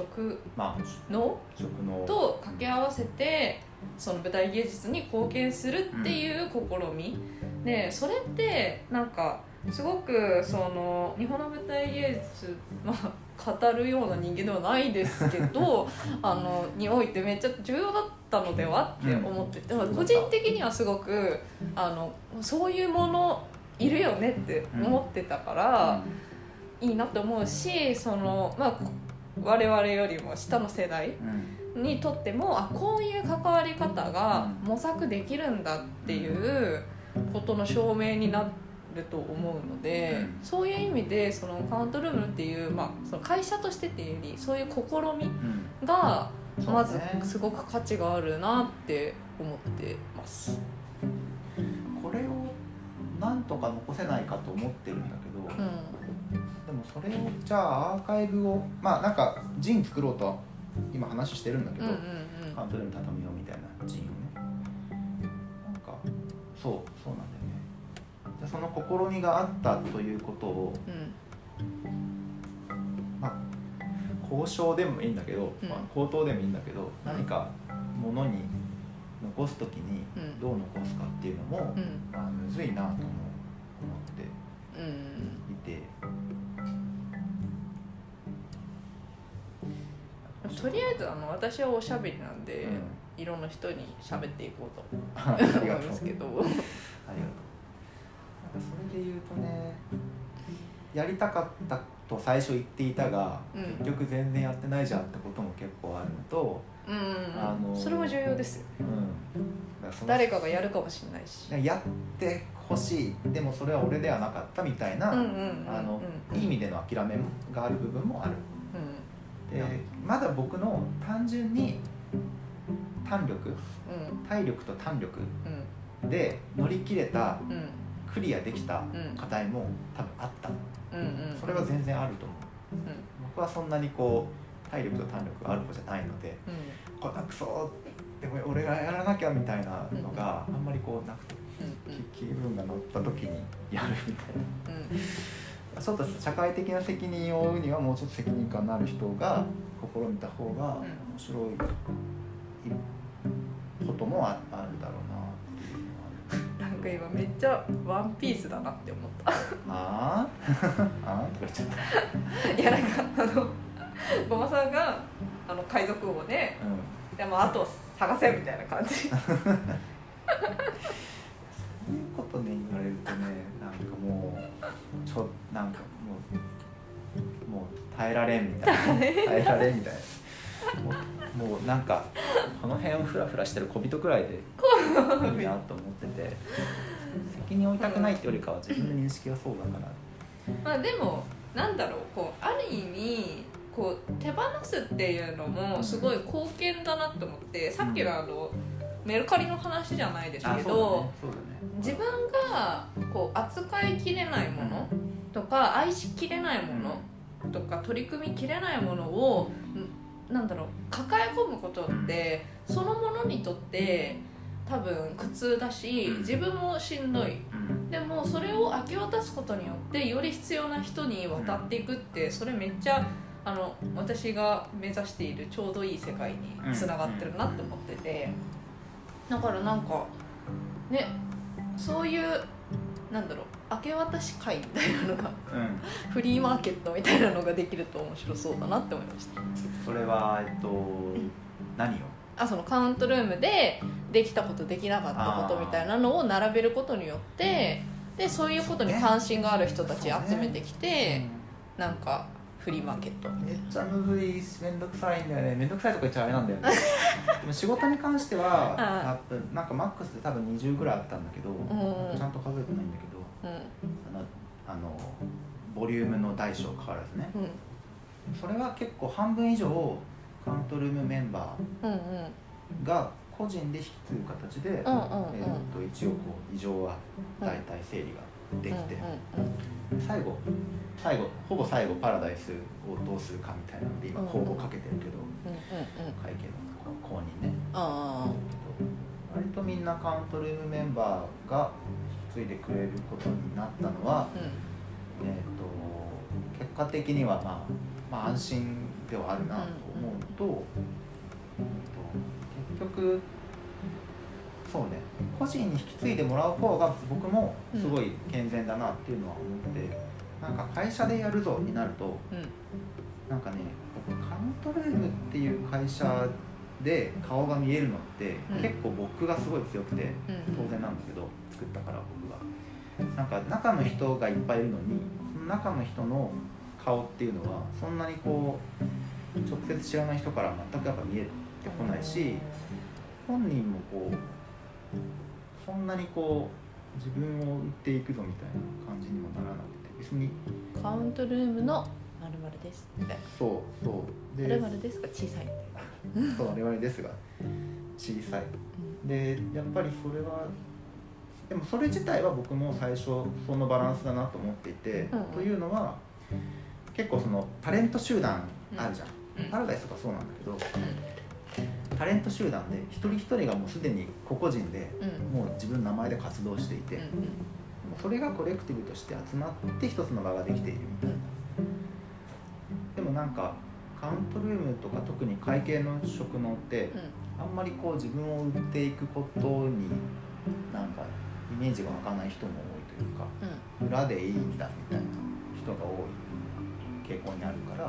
職まあ能食の。と掛け合わせてその舞台芸術に貢献するっていう試み、でそれってなんかすごくその日本の舞台芸術、まあ、語るような人間ではないですけど あのにおいてめっちゃ重要だったのではって思ってて、うん個人的にはすごくあのそういうものいるよねって思ってたから。いいなって思うしその、まあ、我々よりも下の世代うん。にとってもあこういう関わり方が模索できるんだっていうことの証明になると思うので、うん。そういう意味でそのカウントルームっていう、まあ、その会社としてっていうよりそういう試みうん。がまずすごく価値があるなって思ってます。これをなんとか残せないかと思ってるんだけど、うんでもそれをじゃあアーカイブをまあなんかジン作ろうとは今話してるんだけど、うんうんカウントルーム畳ようみたいなジンをね。なんかそうそうなんだよね。じゃあその試みがあったということをうん。まあ交渉でもいいんだけど、うん。まあ、口頭でもいいんだけど何かものに残す時にうん。どう残すかっていうのも、うん。まあ、むずいなとも思ってうん。いてとりあえずあの私はおしゃべりなんで、うん。いろんな人に喋っていこうと ありがとう。思いますけど。ありがとう。なんかそれで言うとねやりたかったと最初言っていたが、うん。結局全然やってないじゃんってことも結構あるのと、うんうんうん、あのそれも重要ですよ。うん、だか誰かがやるかもしれないし。やってほしい。でもそれは俺ではなかったみたいな、うんうんうんうん。あのいい意味での諦めがある部分もあるでまだ僕の単純に胆力うん。体力と胆力うん。で乗り切れたクリアできたうん。課題も多分あった。それは全然あると思う。うん。僕はそんなにこう体力と胆力がある方じゃないのでうん。こんなクソでも俺がやらなきゃみたいなのがあんまりこうなくて気気分が乗った時にやるみたいな。うんちょっと社会的な責任を負うにはもうちょっと責任感のある人が試みた方が面白いこともああるだろうななんか今めっちゃワンピースだなって思った。あー？あー？とか言っちゃった。いやなんかあのごまさんがあの海賊王でうん。でもあと探せみたいな感じ そういうことね言われるとねなん。かもう。ちょなんかもうもう耐えられん。みたいな耐えられんみたいなもうもうなんかこの辺をフラフラしてる小人くらいでいいなと思ってて責任を負いたくないってよりかは自分の認識がそうだからまあでもなんだろうこうある意味こう手放すっていうのもすごい貢献だなと思ってさっきのあのメルカリの話じゃないですけど、ね。ね。自分がこう扱いきれないものとか愛しきれないものとか取り組みきれないものをんなんだろう抱え込むことってそのものにとって多分苦痛だし自分もしんどい。うん。でもそれを明け渡すことによってより必要な人に渡っていくってそれめっちゃあの私が目指しているちょうどいい世界につながってるなって思っててだからなんかねそういうなんだろう明け渡し会みたいなのがうん。フリーマーケットみたいなのができると面白そうだなって思いました。それはえっと何を？あそのカウントルームでできたことできなかったことみたいなのを並べることによってでそういうことに関心がある人たち集めてきて、なんかフリーマーケットめっちゃむずいしめんどくさいんだよね。めんどくさいとか言っちゃあれなんだよね。でも仕事に関してはあなんかマックスで多分20ぐらいあったんだけど、ん。ちゃんと数えてないんだけどうん。あのあのボリュームの大小変わらずね。うん。それは結構半分以上カウントルームメンバーが個人で引き継ぐ形で、うんうんうん。えー、と一応こう異常は大体整理ができて、最後最後ほぼ最後パラダイスをどうするかみたいなので今公募かけてるけど、うんうんうん。会計の公認ね。あ割とみんなカウントルームメンバーが引き継いでくれることになったのは、あうん。えー、と結果的には、まあ、まあ安心ではあるなと思うと,、結局そうね。個人に引き継いでもらう方が僕もすごい健全だなっていうのは思って、なんか会社でやるぞになるとうんなんかね僕カウントルームっていう会社で顔が見えるのって、うん。結構僕がすごい強くてうん。当然なんだけど作ったから僕はなんか中の人がいっぱいいるのにその中の人の顔っていうのはそんなにこう直接知らない人から全くやっぱ見えてこないし本人もこうそんなにこう自分を売っていくぞみたいな感じにもならなくて別にカウントルームのまるまるですみたいそうそう。なまるまるですが小さいみたいなそう我々ですが小さい。でやっぱりそれはでもそれ自体は僕も最初そのバランスだなと思っていて、うんうん。というのは結構そのタレント集団あるじゃん、うん。パラダイスとかそうなんだけどタレント集団で一人一人がもうすでに個々人でもう自分の名前で活動していて、それがコレクティブとして集まって一つの場ができているみたいな、でもなんかカウントルームとか特に会計の職能って、あんまりこう自分を売っていくことになんかイメージが湧かない人も多いというかうん。裏でいいんだみたいな人が多い傾向にあるからう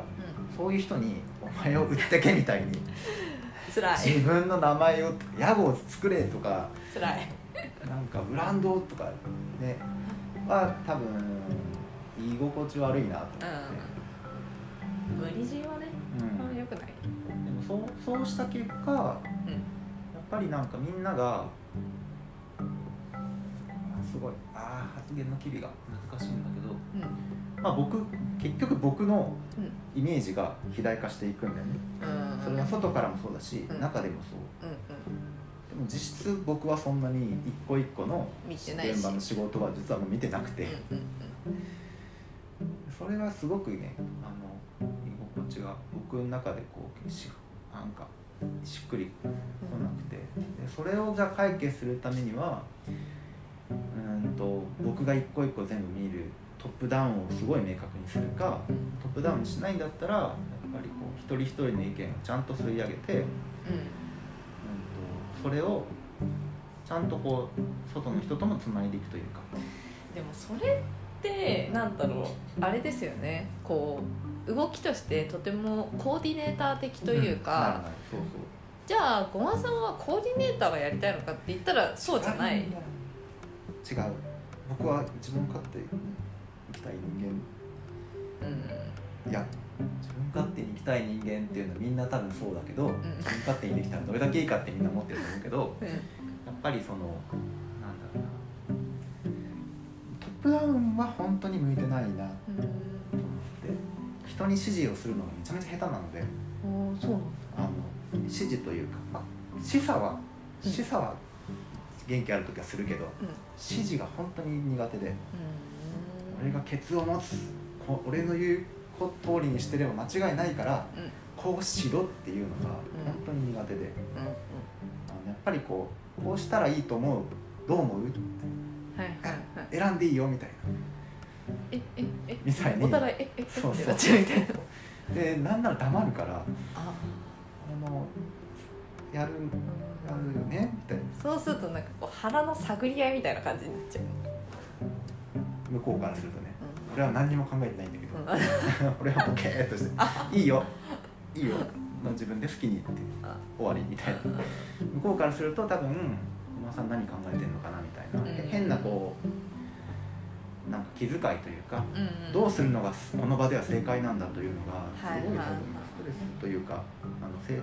ん。そういう人にお前を売ってけみたいに辛い。自分の名前を屋号を作れとか辛い。なんかブランドとかねは多分居心地悪いなと思って、無理強いはねうん。あんま良くない。でもそうそうした結果やっぱりなんかみんながあすごい。あー発言の機微が難しいんだけど、うんまあ、僕結局僕のうん。イメージが肥大化していくんだよね。うん。それは外からもそうだし、うん。中でもそう。うんうん。でも実質僕はそんなに一個一個の現場の仕事は実はもう見てなくて、うんうんそれはすごくねあの居心地が僕の中でこうしなんかしっくりこなくて。でそれをじゃあ解決するためにはうーんと僕が一個一個全部見るトップダウンをすごい明確にするかトップダウンにしないんだったらやっぱりこう一人一人の意見をちゃんと吸い上げて、うん、とそれをちゃんとこう外の人ともつないでいくというか。でもそれってなんだろうあれですよね。こう動きとしてとてもコーディネーター的というか、そうそう。じゃあごまさんはコーディネーターがやりたいのかって言ったらそうじゃない。違う。僕は自分勝手きたい人うん。間いや。自分勝手に生ききたい人間っていうのはみんな多分そうだけど、ん。自分勝手にできたらどれだけいいかってみんな思ってると思うけどうん。やっぱりそのなんだろうな。トップダウンは本当に向いてないな。と思って。人に指示をするのがめちゃめちゃ下手なのであの指示というか、まあ、示唆はうん。示唆は元気ある時はするけど指示が本当に苦手で俺がケツを持つこ俺の言う通りにしてれば間違いないからうん。うんこうしろっていうのが本当に苦手で、あのやっぱりこうこうしたらいいと思うどう思う？はいはいはい。選んでいいよみたいえええみたいに。お互いえええそうそうってなっちゃうみたいな。なでなんなら黙るからあ。あのやるやるよねみたいな。そうするとなんかこう腹の探り合いみたいな感じになっちゃう向こうからするとね。俺は何にも考えてないんだけど、うん。俺はボケーっとして「いいよ。いいよ」の自分で好きにってあ終わりみたいな。向こうからすると多分小野さん何考えてんのかなみたいな、うん。変なこうなんか気遣いというか、うんうん。どうするのがこの場では正解なんだというのがすごい多分ストレスというかあのせ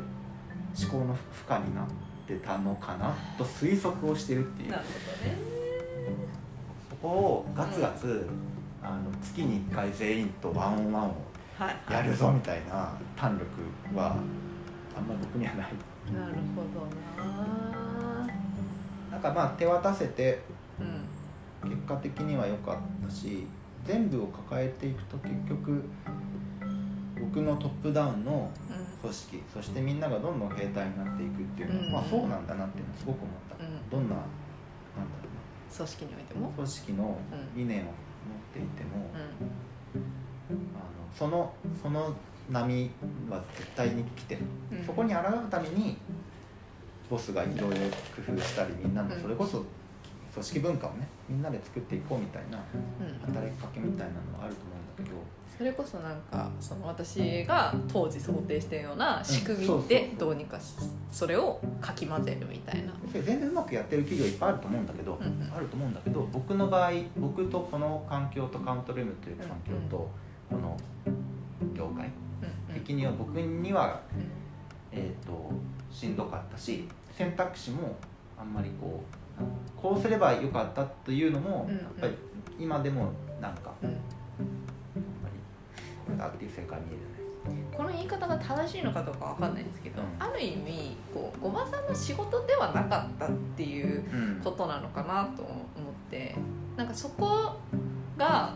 思考の負荷になってたのかなと推測をしてるっていう。なるほどね。そこをガツガツ、あの月に1回全員とワンオンワンをはい。やるぞみたいな胆力はあんまり僕にはない。なるほどな。なんかまあ手渡せてうん。結果的には良かったし全部を抱えていくと結局僕のトップダウンのう組織そしてみんながどんどん兵隊になっていくっていうのは、うん。まあそうなんだなっていうのはすごく思った、んうん。どんな組織においても？組織の理念を持っていても、うあのそのその波は絶対に来てる、ん。そこに抗うためにボスがいろいろ工夫したりみんなのうんそれこそ組織文化をねみんなで作っていこうみたいなうん。働きかけみたいなのはあると思うんだけど。それこそなんかその私が当時想定したような仕組みでどうにかしそれをかき混ぜるみたいな。全然うまくやってる企業いっぱいあると思うんだけど、うんうん。あると思うんだけど僕の場合僕とこの環境とカウントルームという環境とこの業界的には僕には、えー、としんどかったし選択肢もあんまりこうこうすればよかったというのも、やっぱり今でもなんかあん。りこれだっていう正解見えるね。この言い方が正しいのかどうかわかんないんですけど、うん。ある意味こうごまさんの仕事ではなかったっていううん。ことなのかなと思ってなんかそこが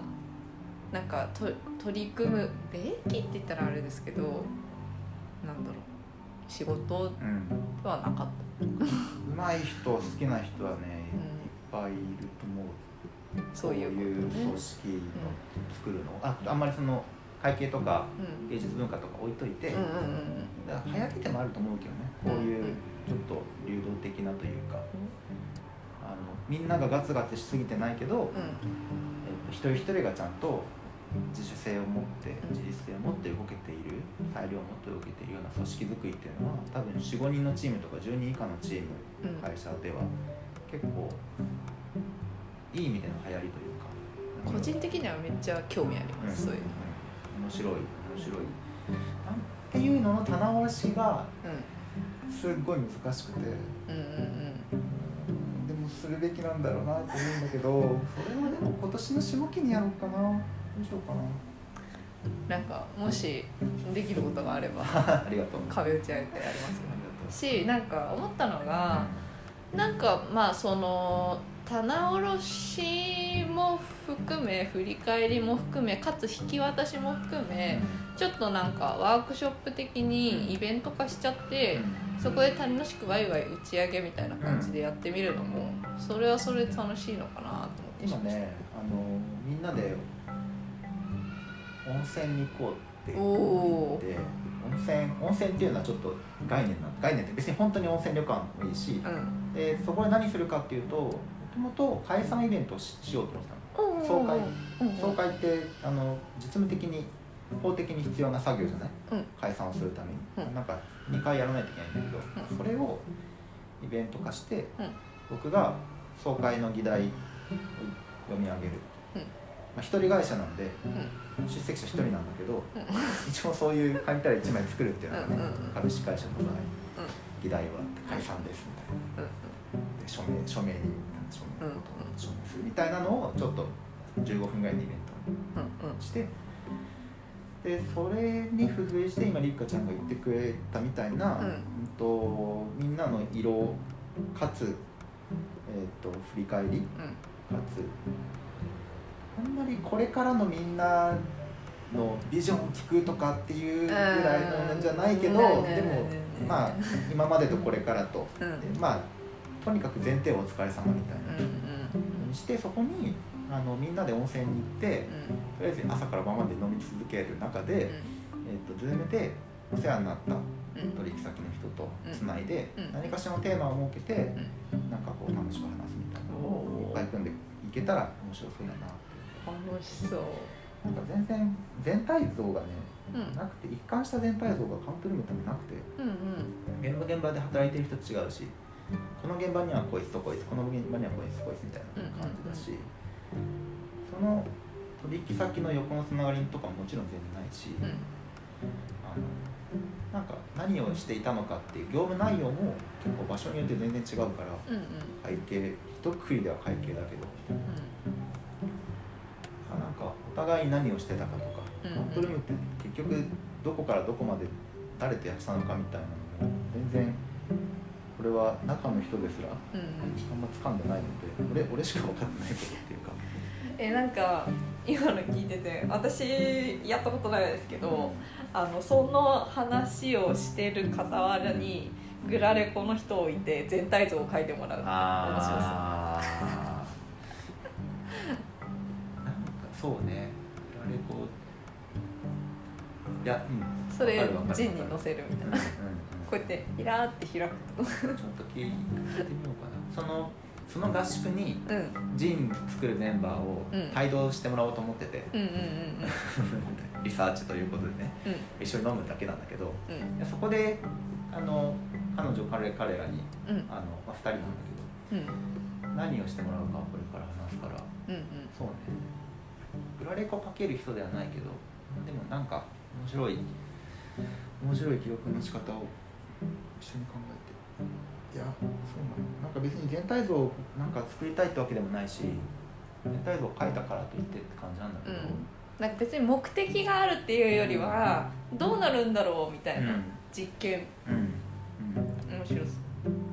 なんかと取り組むべきって言ったらあれですけどなんだろう仕事でうん。はなかった。うまい人好きな人はね、うんいっぱいいると思う。そういうね。組織の作るの、ああんまりその会計とかうん。芸術文化とか置いといて、だから流行りでもあると思うけどね。こういうちょっと流動的なというか、あのみんながガツガツしすぎてないけど、うん。えっと、一人一人がちゃんと自主性を持ってうん自律性を持って動けている裁量を持って動けているような組織づくりっていうのは多分45人のチームとか10人以下のチームうん。会社では結構いい意味での流行りというか個人的にはめっちゃ興味ありうんます、そういうの。面白い面白い。なんていうのの棚卸しがすっごい難しくてうんうんうん。でもするべきなんだろうなと思うんだけどそれはでも今年の下期にやろうかなどうしようかな。なんかもしできることがあれば ありがとう。壁打ち相手ありますしなんか思ったのががなんかまあその棚卸しも含め振り返りも含めかつ引き渡しも含めちょっとなんかワークショップ的にイベント化しちゃってそこで楽しくワイワイ打ち上げみたいな感じでやってみるのもそれはそれで楽しいのかなと思って。今ねあのみんなで温泉に行こうっておおで温泉温泉っていうのはちょっと概念な概念って別に本当に温泉旅館もいいしうん。でそこで何するかっていうともともと解散イベントをししようと思ってたの。総会。うん総会ってあの実務的に法的に必要な作業じゃない、うん。解散をするために、うん。なんか2回やらないといけないんだけど、うん。それをイベント化して、うん。僕が総会の議題を読み上げる、うん。まあ、一人会社なんで、出席者一人なんだけど、一応そういう紙たら1枚作るっていうのがね、うんうんうん。株式会社の場合、議題は解散ですみたいな。で署名署名に署名,、うん署名するみたいなのをちょっと15分ぐらいのイベントにしてでそれに付随して今りっかちゃんが言ってくれたみたいな、うん。うんとみんなの色かつ、えー、と振り返りかつあんまりこれからのみんなのビジョンを聞くとかっていうぐらいのじゃないけど、うん。でもまあ今までとこれからと、まあとにかく前提はお疲れ様みたいな。うんにしてそこにあのみんなで温泉に行ってとりあえず朝から晩まで飲み続ける中で、えー、と Zoom でお世話になった取引先の人とつないで、うん。何かしらのテーマを設けて、なんかこう楽しく話すみたいなのをいっぱい組んでいけたら面白そうだな。って楽しそう。なんか全然全体像がねうん。なくて一貫した全体像がカウントルームってなくて。うん現場現場で働いてる人違うしこの現場にはこいつとこいつこの現場にはこいつとこいつみたいな感じだし、その取引先の横のつながりとかももちろん全然ないし、うんあのなんか何をしていたのかっていう業務内容も結構場所によって全然違うからうんうん。会計一括りでは会計だけどあなん。かお互い何をしてたかとか、うんうん。カントルームって結局どこからどこまで誰とやってたのかみたいなのも全然これは中の人ですらあうんうん。んま掴んでないので俺俺しか分かってないことっていうか。えなんか今の聞いてて私やったことないですけどあのその話をしてる傍らにグラレコの人を置いて全体像を描いてもらうあーそうね。あれこういやうん。それジンに載せるみたいな。こうんうやってヒラーって開くと。うんちょっと聞いてみようかな。そのその合宿にうん。ジン作るメンバーをうん。帯同してもらおうと思ってて、うんうんうん リサーチということでね。うん。一緒に飲むだけなんだけど。うん。そこであの彼女彼彼らにうん。あの、まあ、2人なんだうん。けど何をしてもらうかはこれから話すから。うんうん。そうねフラレコかける人ではないけどでもなんか面白い面白い記録の仕方を一緒に考えて。いやそうなのなんか別に全体像をなんか作りたいってわけでもないし全体像を描いたからといってって感じなんだけど、うん。なんか別に目的があるっていうよりはどうなるんだろうみたいなうん。実験。うん。うん。面白そう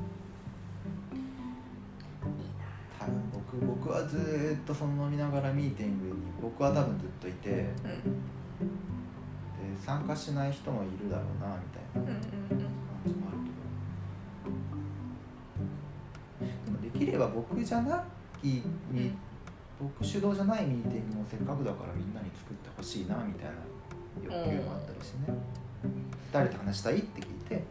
僕僕はずーっとその飲みながらミーティングに僕は多分ずっといてでうん。参加しない人もいるだろうなみたいな感じもあるけど。でもできれば僕じゃなきに僕主導じゃないミーティングもせっかくだからみんなに作ってほしいなみたいな欲求もあったりしてね、誰と話したい？って聞いて、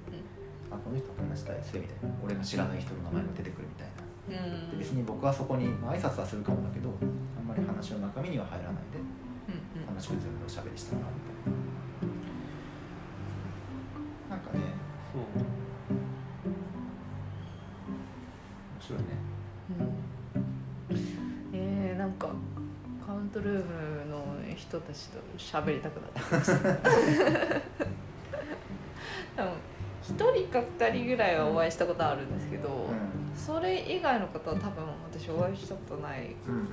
あこの人と話したいですみたいな。俺が知らない人の名前が出てくるみたいな。うんで別に僕はそこに、まあ、挨拶はするかもだけどあんまり話の中身には入らないでうん楽しく全部おしゃべりしたなみたいな。なんかねそう。面白いね。うん。えー、なんかカウントルームの人たちと喋りたくなってきました。多分一人か二人ぐらいはお会いしたことあるんですそれ以外の方は多分私お会いしたことない。んうんうん。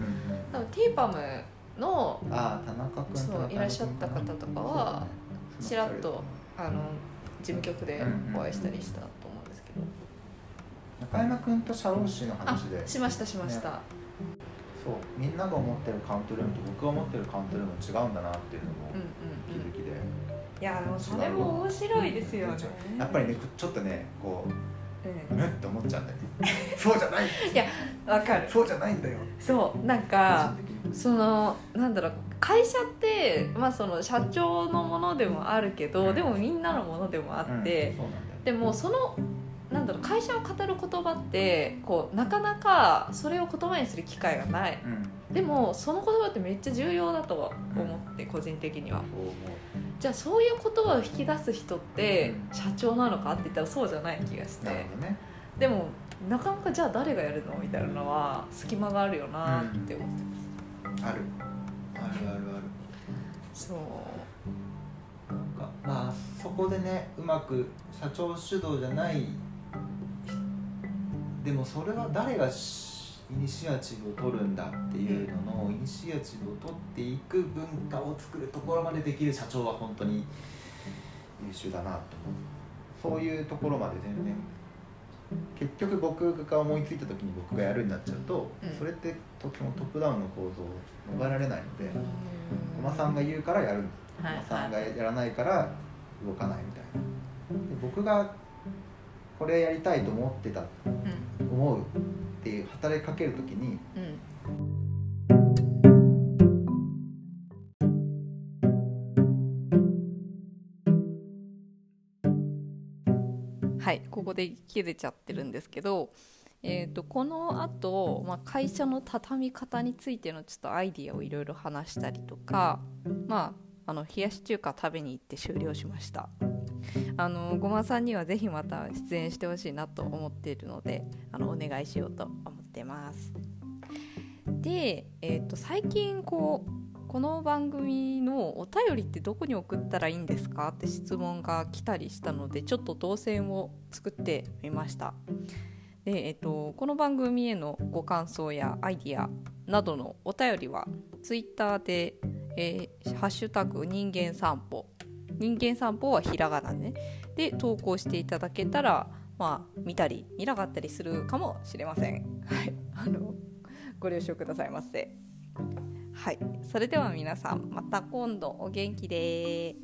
多分ティーパムのうんああ田中君そういらっしゃった方とかはちらっとあの事務局でお会いしたりしたと思うんですけど、中山君と社労士の話で。あしましたしました、そうみんなが思ってるカウントルームと僕が思ってるカウントルーム違うんだなっていうのもうんうん気づきで、いやでもそれも面白いですよね。やっぱりねちょっとねこううむって思っちゃうんだよね。そうじゃない。んわかる。そうじゃないんだよ。そうなん個かそのなんだろう会社って、まあ、その社長のものでもあるけどでもみんなのものでもあって、うん。そうなんでもそのなんだろう会社を語る言葉ってこうなかなかそれを言葉にする機会がない。うん。でもその言葉ってめっちゃ重要だとは思って個人的にはじゃあそういう言葉を引き出す人ってうん。社長なのかって言ったらそうじゃない気がして。ね。でもなかなかじゃあ誰がやるのみたいなのは隙間があるよなって思ってある。るあるある。そう。なんかまあそこでねうまく社長主導じゃないでもそれは誰がしイニシアチブを取るんだっていうののイニシアチブを取っていく文化を作るところまでできる社長は本当に優秀だなとそういうところまで全然。結局僕が思いついた時に僕がやるになっちゃうと、うん。それってとてもトップダウンの構造を逃れられないので駒さんが言うからやるはい駒さんがやらないから動かないみたいな。で僕がこれやりたいと思ってたうん。思うっていう働きかける時にうんはいここで切れちゃってるんですけど、えー、とこのあと、まあ、会社の畳み方についてのちょっとアイディアをいろいろ話したりとか、まあ、あの冷やし中華食べに行って終了しました。あのごまさんにはぜひまた出演してほしいなと思っているのであのお願いしようと思ってます。で、えー、と最近こうこの番組のお便りってどこに送ったらいいんですかって質問が来たりしたのでちょっと動線を作ってみました。で、えっと、この番組へのご感想やアイディアなどのお便りはツイッターで、えーハッシュタグ人間散歩」人間散歩はひらがなね。で投稿していただけたらまあ見たり見なかったりするかもしれません。はい。あのご了承くださいませ。はい。それでは皆さんまた今度。お元気で